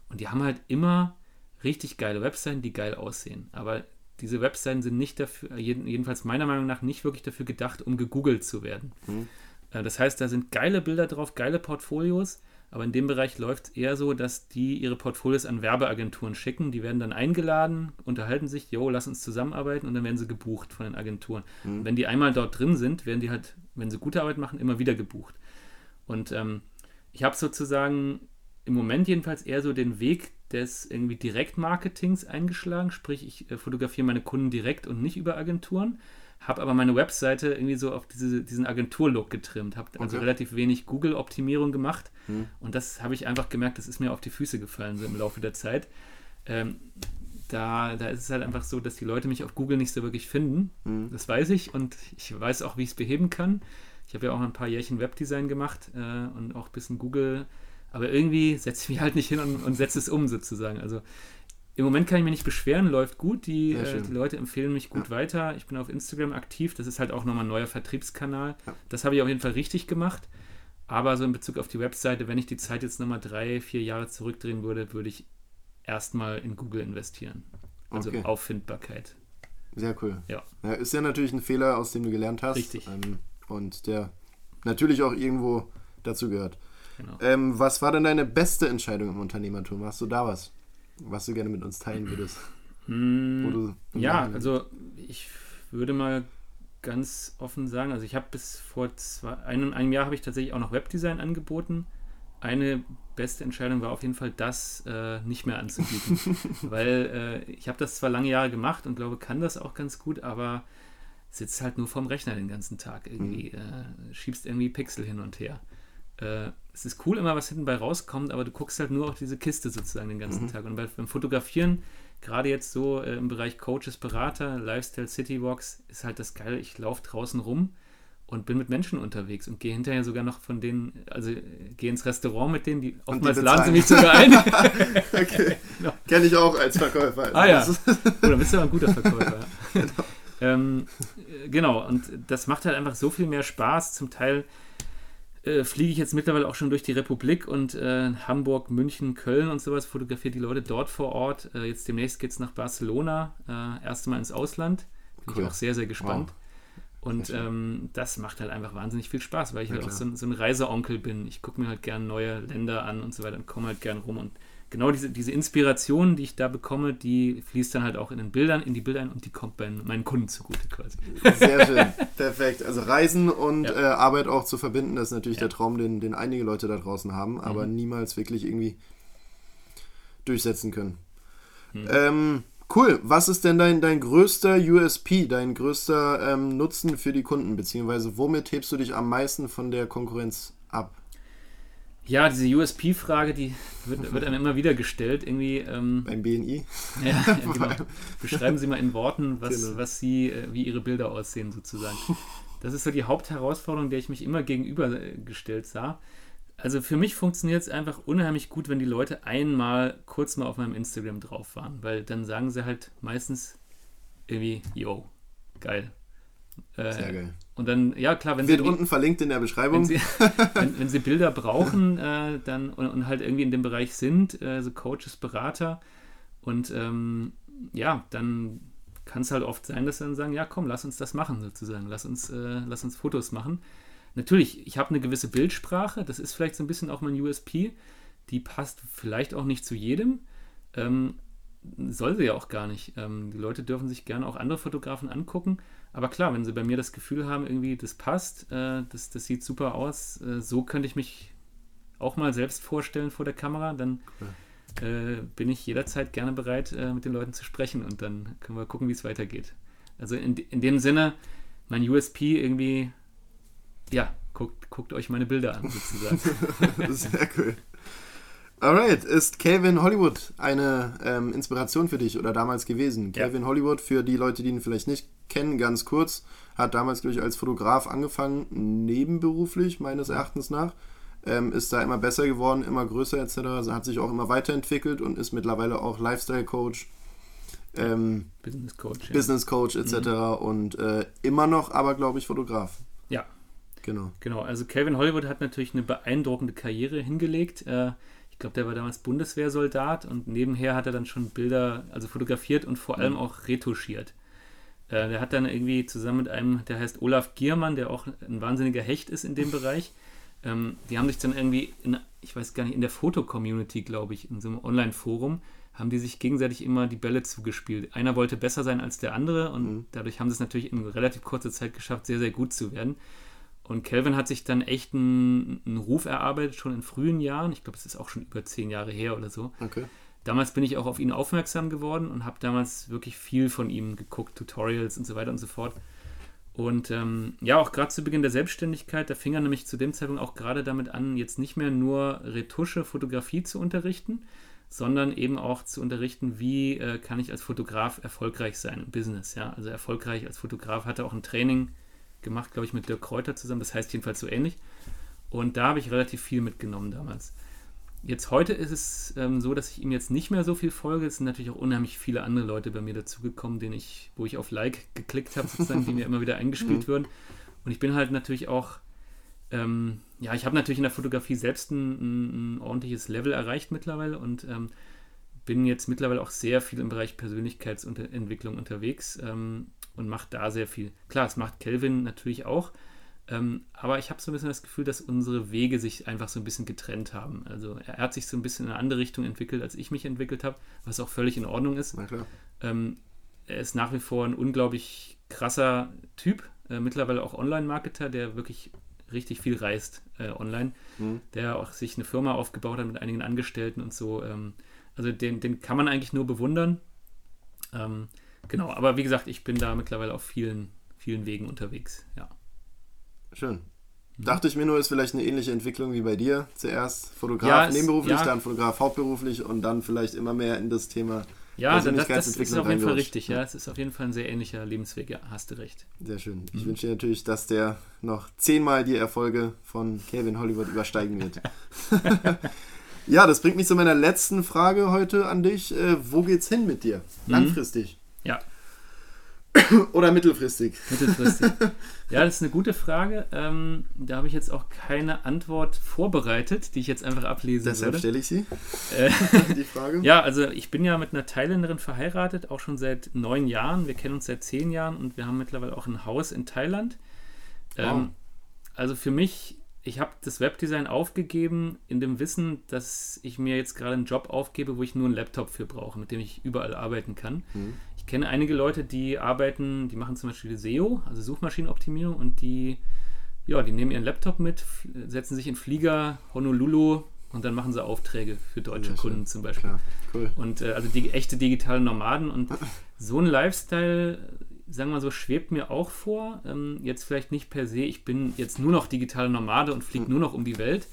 Und die haben halt immer richtig geile Webseiten, die geil aussehen. Aber diese Webseiten sind nicht dafür, jedenfalls meiner Meinung nach, nicht wirklich dafür gedacht, um gegoogelt zu werden. Mhm. Das heißt, da sind geile Bilder drauf, geile Portfolios, Aber in dem Bereich läuft es eher so, dass die ihre Portfolios an Werbeagenturen schicken. Die werden dann eingeladen, unterhalten sich, jo, lass uns zusammenarbeiten und dann werden sie gebucht von den Agenturen. Mhm. Wenn die einmal dort drin sind, werden die halt, wenn sie gute Arbeit machen, immer wieder gebucht. Und ähm, ich habe sozusagen im Moment jedenfalls eher so den Weg des irgendwie Direktmarketings eingeschlagen. Sprich, ich äh, fotografiere meine Kunden direkt und nicht über Agenturen habe aber meine Webseite irgendwie so auf diese, diesen Agentur-Look getrimmt, habe also okay. relativ wenig Google-Optimierung gemacht hm. und das habe ich einfach gemerkt, das ist mir auf die Füße gefallen so im Laufe der Zeit. Ähm, da, da ist es halt einfach so, dass die Leute mich auf Google nicht so wirklich finden. Hm. Das weiß ich und ich weiß auch, wie ich es beheben kann. Ich habe ja auch ein paar Jährchen Webdesign gemacht äh, und auch ein bisschen Google, aber irgendwie setze ich mich halt nicht hin und, und setze es um sozusagen. Also im Moment kann ich mich nicht beschweren, läuft gut. Die, äh, die Leute empfehlen mich gut ja. weiter. Ich bin auf Instagram aktiv. Das ist halt auch nochmal ein neuer Vertriebskanal. Ja. Das habe ich auf jeden Fall richtig gemacht. Aber so in Bezug auf die Webseite, wenn ich die Zeit jetzt nochmal drei, vier Jahre zurückdrehen würde, würde ich erstmal in Google investieren. Also okay. Auffindbarkeit. Sehr cool. Ja. ja. Ist ja natürlich ein Fehler, aus dem du gelernt hast. Richtig. Ähm, und der natürlich auch irgendwo dazu gehört. Genau. Ähm, was war denn deine beste Entscheidung im Unternehmertum? Hast du da was? was du gerne mit uns teilen würdest. Mm, ja, also ich würde mal ganz offen sagen, also ich habe bis vor zwei, einem, einem Jahr habe ich tatsächlich auch noch Webdesign angeboten. Eine beste Entscheidung war auf jeden Fall, das äh, nicht mehr anzubieten. [LAUGHS] Weil äh, ich habe das zwar lange Jahre gemacht und glaube, kann das auch ganz gut, aber sitzt halt nur vorm Rechner den ganzen Tag irgendwie, mhm. äh, schiebst irgendwie Pixel hin und her äh, es ist cool immer, was hinten bei rauskommt, aber du guckst halt nur auf diese Kiste sozusagen den ganzen mhm. Tag. Und bei, beim Fotografieren, gerade jetzt so äh, im Bereich Coaches, Berater, Lifestyle, Citywalks, ist halt das Geile, ich laufe draußen rum und bin mit Menschen unterwegs und gehe hinterher sogar noch von denen, also äh, gehe ins Restaurant mit denen, die oftmals die laden sie mich sogar ein. [LAUGHS] [LAUGHS] okay. genau. Kenne ich auch als Verkäufer. Ah ja. Oder bist du aber ein guter Verkäufer. genau. [LAUGHS] Ähm, äh, genau, und das macht halt einfach so viel mehr Spaß. Zum Teil äh, fliege ich jetzt mittlerweile auch schon durch die Republik und äh, Hamburg, München, Köln und sowas, fotografiere die Leute dort vor Ort. Äh, jetzt demnächst geht es nach Barcelona, äh, erste Mal ins Ausland. Bin cool. ich auch sehr, sehr gespannt. Wow. Und ähm, das macht halt einfach wahnsinnig viel Spaß, weil ich ja, halt auch so, so, ein Reiseonkel bin. Ich gucke mir halt gern neue Länder an und so weiter und komme halt gern rum und genau diese, diese Inspiration, die ich da bekomme, die fließt dann halt auch in den Bildern, in die Bilder ein und die kommt bei meinen Kunden zugute quasi. Sehr schön, perfekt. Also Reisen und ja. äh, Arbeit auch zu verbinden, das ist natürlich ja. der Traum, den, den einige Leute da draußen haben, aber mhm. niemals wirklich irgendwie durchsetzen können. Mhm. Ähm, cool. Was ist denn dein, dein größter USP, dein größter ähm, Nutzen für die Kunden, beziehungsweise womit hebst du dich am meisten von der Konkurrenz ab? Ja, diese USP-Frage, die wird, wird, einem immer wieder gestellt. Irgendwie, ähm, Beim BNI? [LAUGHS] Ja, genau. Beschreiben Sie mal in Worten, was, genau. was Sie, äh, wie Ihre Bilder aussehen, sozusagen. Das ist so die Hauptherausforderung, der ich mich immer gegenübergestellt sah. Also für mich funktioniert es einfach unheimlich gut, wenn die Leute einmal kurz mal auf meinem Instagram drauf waren, weil dann sagen sie halt meistens irgendwie, yo, geil, äh, Sehr geil. Und dann, ja klar, wenn Wird sie. unten verlinkt in der Beschreibung. Wenn sie, [LAUGHS] wenn, wenn sie Bilder brauchen äh, dann, und, und, halt irgendwie in dem Bereich sind, äh, so Coaches, Berater, und ähm, ja, dann kann es halt oft sein, dass sie dann sagen: Ja, komm, lass uns das machen, sozusagen. Lass uns, äh, lass uns Fotos machen. Natürlich, ich habe eine gewisse Bildsprache, das ist vielleicht so ein bisschen auch mein USP. Die passt vielleicht auch nicht zu jedem. Ähm, soll sie ja auch gar nicht. Ähm, die Leute dürfen sich gerne auch andere Fotografen angucken. Aber klar, wenn sie bei mir das Gefühl haben, irgendwie, das passt, äh, das, das sieht super aus, äh, so könnte ich mich auch mal selbst vorstellen vor der Kamera, dann cool. äh, bin ich jederzeit gerne bereit, äh, mit den Leuten zu sprechen und dann können wir gucken, wie es weitergeht. Also in, in dem Sinne, mein USP irgendwie, ja, guckt, guckt euch meine Bilder an, sozusagen. [LAUGHS] Sehr cool. Alright, ist Calvin Hollywood eine ähm, Inspiration für dich oder damals gewesen? Ja. Calvin Hollywood, für die Leute, die ihn vielleicht nicht kennen, ganz kurz, hat damals, glaube ich, als Fotograf angefangen, nebenberuflich, meines Erachtens nach. Ähm, ist da immer besser geworden, immer größer etc. Also hat sich auch immer weiterentwickelt und ist mittlerweile auch Lifestyle-Coach, ähm, Business Coach, ja. Business Coach etc. Mhm. und äh, immer noch, aber glaube ich, Fotograf. Ja. Genau. Genau, also Calvin Hollywood hat natürlich eine beeindruckende Karriere hingelegt. Äh, ich glaube, der war damals Bundeswehrsoldat und nebenher hat er dann schon Bilder, also fotografiert und vor allem mhm. auch retuschiert. Äh, der hat dann irgendwie zusammen mit einem, der heißt Olaf Giermann, der auch ein wahnsinniger Hecht ist in dem Bereich, Ähm, die haben sich dann irgendwie, in, ich weiß gar nicht, in der Foto-Community, glaube ich, in so einem Online-Forum, haben die sich gegenseitig immer die Bälle zugespielt. Einer wollte besser sein als der andere und mhm. dadurch haben sie es natürlich in relativ kurzer Zeit geschafft, sehr, sehr gut zu werden. Und Kelvin hat sich dann echt einen, einen Ruf erarbeitet, schon in frühen Jahren. Ich glaube, es ist auch schon über zehn Jahre her oder so. Okay. Damals bin ich auch auf ihn aufmerksam geworden und habe damals wirklich viel von ihm geguckt, Tutorials und so weiter und so fort. Und ähm, ja, auch gerade zu Beginn der Selbstständigkeit, da fing er nämlich zu dem Zeitpunkt auch gerade damit an, jetzt nicht mehr nur Retusche, Fotografie zu unterrichten, sondern eben auch zu unterrichten, wie äh, kann ich als Fotograf erfolgreich sein im Business. Ja? Also erfolgreich als Fotograf hatte auch ein Training gemacht, glaube ich, mit Dirk Kräuter zusammen. Das heißt jedenfalls so ähnlich. Und da habe ich relativ viel mitgenommen damals. Jetzt heute ist es ähm, so, dass ich ihm jetzt nicht mehr so viel folge. Es sind natürlich auch unheimlich viele andere Leute bei mir dazugekommen, denen ich, wo ich auf Like geklickt habe, sozusagen, die mir immer wieder eingespielt mhm. würden. Und ich bin halt natürlich auch, ähm, ja, ich habe natürlich in der Fotografie selbst ein, ein, ordentliches Level erreicht mittlerweile und ähm, bin jetzt mittlerweile auch sehr viel im Bereich Persönlichkeitsentwicklung unterwegs ähm, und mache da sehr viel. Klar, es macht Kelvin natürlich auch, ähm, aber ich habe so ein bisschen das Gefühl, dass unsere Wege sich einfach so ein bisschen getrennt haben. Also er hat sich so ein bisschen in eine andere Richtung entwickelt, als ich mich entwickelt habe, was auch völlig in Ordnung ist. Ähm, er ist nach wie vor ein unglaublich krasser Typ, äh, mittlerweile auch Online-Marketer, der wirklich richtig viel reist äh, online, mhm. der auch sich eine Firma aufgebaut hat mit einigen Angestellten und so. Ähm, also den, den kann man eigentlich nur bewundern. Ähm, genau, aber wie gesagt, ich bin da mittlerweile auf vielen, vielen Wegen unterwegs, ja. Schön. Dachte ich mir nur, ist vielleicht eine ähnliche Entwicklung wie bei dir. Zuerst Fotograf ja, nebenberuflich, ja. dann Fotograf hauptberuflich und dann vielleicht immer mehr in das Thema ja, das, das ist auf jeden Fall richtig. Ja, es ist auf jeden Fall ein sehr ähnlicher Lebensweg. Ja, hast du recht. Sehr schön. Ich mhm. wünsche dir natürlich, dass der noch zehnmal die Erfolge von Kevin Hollywood übersteigen wird. [LAUGHS] ja, das bringt mich zu meiner letzten Frage heute an dich. Äh, wo geht's hin mit dir? Mhm. Langfristig. Oder mittelfristig? Mittelfristig. [LAUGHS] Ja, das ist eine gute Frage. Ähm, da habe ich jetzt auch keine Antwort vorbereitet, die ich jetzt einfach ablesen Deshalb stelle ich sie. Äh, [LAUGHS] die Frage. Ja, also ich bin ja mit einer Thailänderin verheiratet, auch schon seit neun Jahren. Wir kennen uns seit zehn Jahren und wir haben mittlerweile auch ein Haus in Thailand. Ähm, wow. Also für mich, ich habe das Webdesign aufgegeben in dem Wissen, dass ich mir jetzt gerade einen Job aufgebe, wo ich nur einen Laptop für brauche, mit dem ich überall arbeiten kann. Mhm ich kenne einige Leute, die arbeiten, die machen zum Beispiel SEO, also Suchmaschinenoptimierung, und die, ja, die nehmen ihren Laptop mit, setzen sich in Flieger, Honolulu und dann machen sie Aufträge für deutsche ja, Kunden zum Beispiel. Klar. Cool. Und äh, also die echte digitale Nomaden und [CLEARS THROAT] so ein Lifestyle, sagen wir mal so, schwebt mir auch vor. Ähm, jetzt vielleicht nicht per se, ich bin jetzt nur noch digitale Nomade und fliege hm. nur noch um die Welt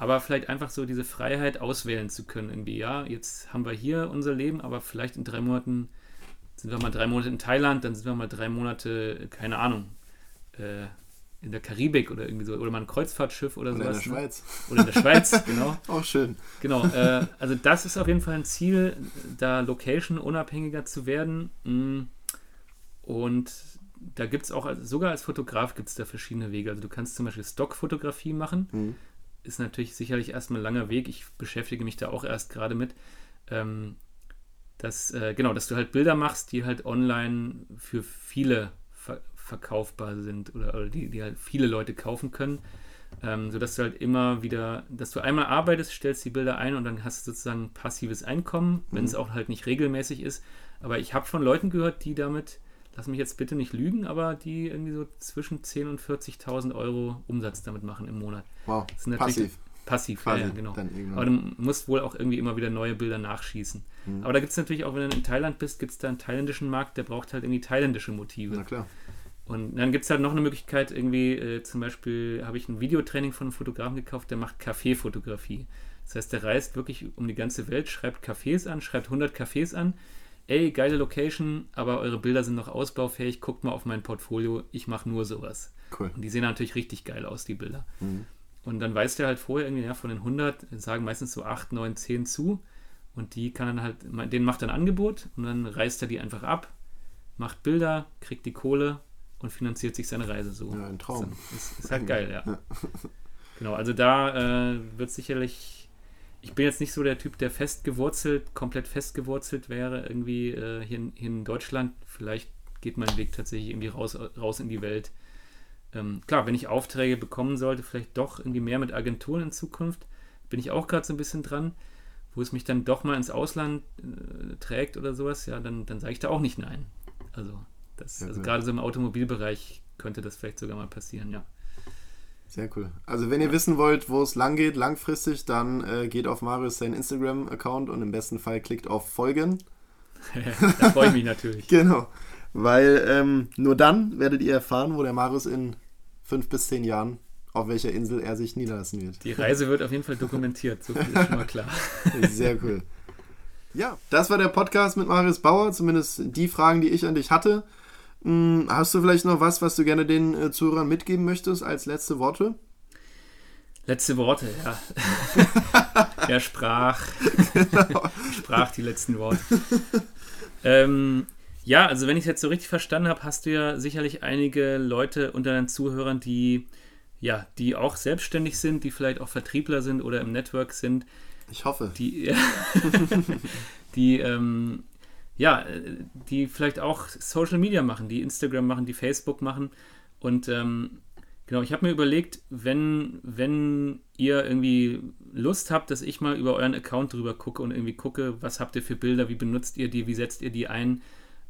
aber vielleicht einfach so diese Freiheit auswählen zu können. Irgendwie, ja, jetzt haben wir hier unser Leben, aber vielleicht in drei Monaten sind wir mal drei Monate in Thailand, dann sind wir mal drei Monate, keine Ahnung, äh, in der Karibik oder irgendwie so, oder mal ein Kreuzfahrtschiff oder, oder sowas. in der ne? Schweiz. Oder in der Schweiz, [LAUGHS] genau. Auch schön. Genau, äh, also das ist auf jeden Fall ein Ziel, da Location unabhängiger zu werden. Mm. Und da gibt es auch, also sogar als Fotograf gibt es da verschiedene Wege. Also du kannst zum Beispiel Stockfotografie machen. Mhm. Ist natürlich sicherlich erstmal ein langer Weg. Ich beschäftige mich da auch erst gerade mit. Ähm, dass, äh, genau, dass du halt Bilder machst, die halt online für viele ver verkaufbar sind oder, oder, die, die halt viele Leute kaufen können. Ähm, sodass du halt immer wieder, dass du einmal arbeitest, stellst die Bilder ein und dann hast du sozusagen passives Einkommen, wenn es mhm. auch halt nicht regelmäßig ist. Aber ich habe von Leuten gehört, die damit, lass mich jetzt bitte nicht lügen, aber die irgendwie so zwischen 10.000 und 40.000 Euro Umsatz damit machen im Monat. Wow, passiv. Passiv, ja, ja, genau. Aber du musst wohl auch irgendwie immer wieder neue Bilder nachschießen. Mhm. Aber da gibt es natürlich auch, wenn du in Thailand bist, gibt es da einen thailändischen Markt, der braucht halt irgendwie thailändische Motive. Na klar. Und dann gibt es halt noch eine Möglichkeit, irgendwie, äh, zum Beispiel habe ich ein Videotraining von einem Fotografen gekauft, der macht Kaffeefotografie. Das heißt, der reist wirklich um die ganze Welt, schreibt Cafés an, schreibt 100 Cafés an. Ey, geile Location, aber eure Bilder sind noch ausbaufähig, guckt mal auf mein Portfolio, ich mache nur sowas. Cool. Und die sehen natürlich richtig geil aus, die Bilder. Mhm. Und dann weiß der halt vorher irgendwie, ja, von den 100 sagen meistens so 8, 9, 10 zu. Und die kann dann halt, den macht ein Angebot und dann reißt er die einfach ab, macht Bilder, kriegt die Kohle und finanziert sich seine Reise so. Ja, ein Traum. Ist, ist, ist halt geil, ja. ja. [LAUGHS] Genau, also da äh, wird sicherlich, ich bin jetzt nicht so der Typ, der fest gewurzelt, komplett fest gewurzelt wäre, irgendwie äh, hier, in, hier in Deutschland. Vielleicht geht mein Weg tatsächlich irgendwie raus, raus in die Welt ähm, klar, wenn ich Aufträge bekommen sollte, vielleicht doch irgendwie mehr mit Agenturen in Zukunft, bin ich auch gerade so ein bisschen dran, wo es mich dann doch mal ins Ausland äh, trägt oder sowas, ja, dann, dann sage ich da auch nicht nein. Also, das, Ja, also cool. gerade so im Automobilbereich könnte das vielleicht sogar mal passieren, ja. Sehr cool. Also wenn ihr wissen wollt, wo es lang geht, langfristig, dann äh, geht auf Marius seinen Instagram-Account und im besten Fall klickt auf Folgen. [LAUGHS] da freue ich mich natürlich. [LAUGHS] Genau. Weil ähm, nur dann werdet ihr erfahren, wo der Marius in fünf bis zehn Jahren, auf welcher Insel er sich niederlassen wird. Die Reise wird auf jeden Fall dokumentiert, so viel ist schon mal klar. [LAUGHS] Sehr cool. Ja, das war der Podcast mit Marius Bauer, zumindest die Fragen, die ich an dich hatte. Hm, Hast du vielleicht noch was, was du gerne den äh, Zuhörern mitgeben möchtest als letzte Worte? Letzte Worte, ja. [LAUGHS] er sprach, [LAUGHS] sprach die letzten Worte. Ähm, ja, also wenn ich es jetzt so richtig verstanden habe, hast du ja sicherlich einige Leute unter deinen Zuhörern, die ja, die auch selbstständig sind, die vielleicht auch Vertriebler sind oder im Network sind, Ich hoffe. die, [LAUGHS] die ähm, ja, die vielleicht auch Social Media machen, die Instagram machen, die Facebook machen. Und ähm, genau, ich habe mir überlegt, wenn, wenn ihr irgendwie Lust habt, dass ich mal über euren Account drüber gucke und irgendwie gucke, was habt ihr für Bilder, wie benutzt ihr die, wie setzt ihr die ein,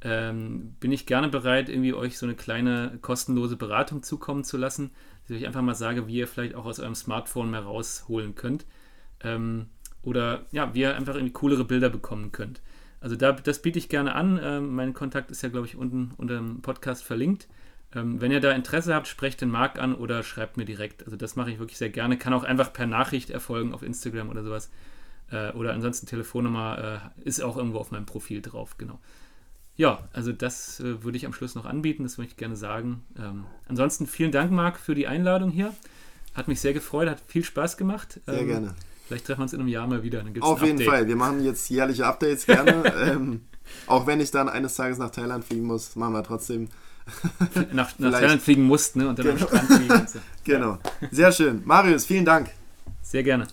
ähm, bin ich gerne bereit, irgendwie euch so eine kleine kostenlose Beratung zukommen zu lassen, dass ich euch einfach mal sage, wie ihr vielleicht auch aus eurem Smartphone mehr rausholen könnt. Ähm, oder ja, wie ihr einfach irgendwie coolere Bilder bekommen könnt. Also da, das biete ich gerne an. Ähm, mein Kontakt ist ja, glaube ich, unten unter dem Podcast verlinkt. Ähm, wenn ihr da Interesse habt, sprecht den Marc an oder schreibt mir direkt. Also das mache ich wirklich sehr gerne. Kann auch einfach per Nachricht erfolgen auf Instagram oder sowas. Äh, oder ansonsten Telefonnummer äh, ist auch irgendwo auf meinem Profil drauf, genau. Ja, also das äh, würde ich am Schluss noch anbieten, das möchte ich gerne sagen. Ähm, ansonsten vielen Dank, Marc, für die Einladung hier. Hat mich sehr gefreut, hat viel Spaß gemacht. Sehr Ähm, gerne. Vielleicht treffen wir uns in einem Jahr mal wieder. Auf jeden. Fall. Wir machen jetzt jährliche Updates gerne. [LAUGHS] ähm, auch wenn ich dann eines Tages nach Thailand fliegen muss, machen wir trotzdem. [LAUGHS] Nach, nach. Thailand fliegen musst, ne? Und dann Genau. am Strand fliegen. So. [LAUGHS] Genau. Sehr schön. Marius, vielen Dank. Sehr gerne.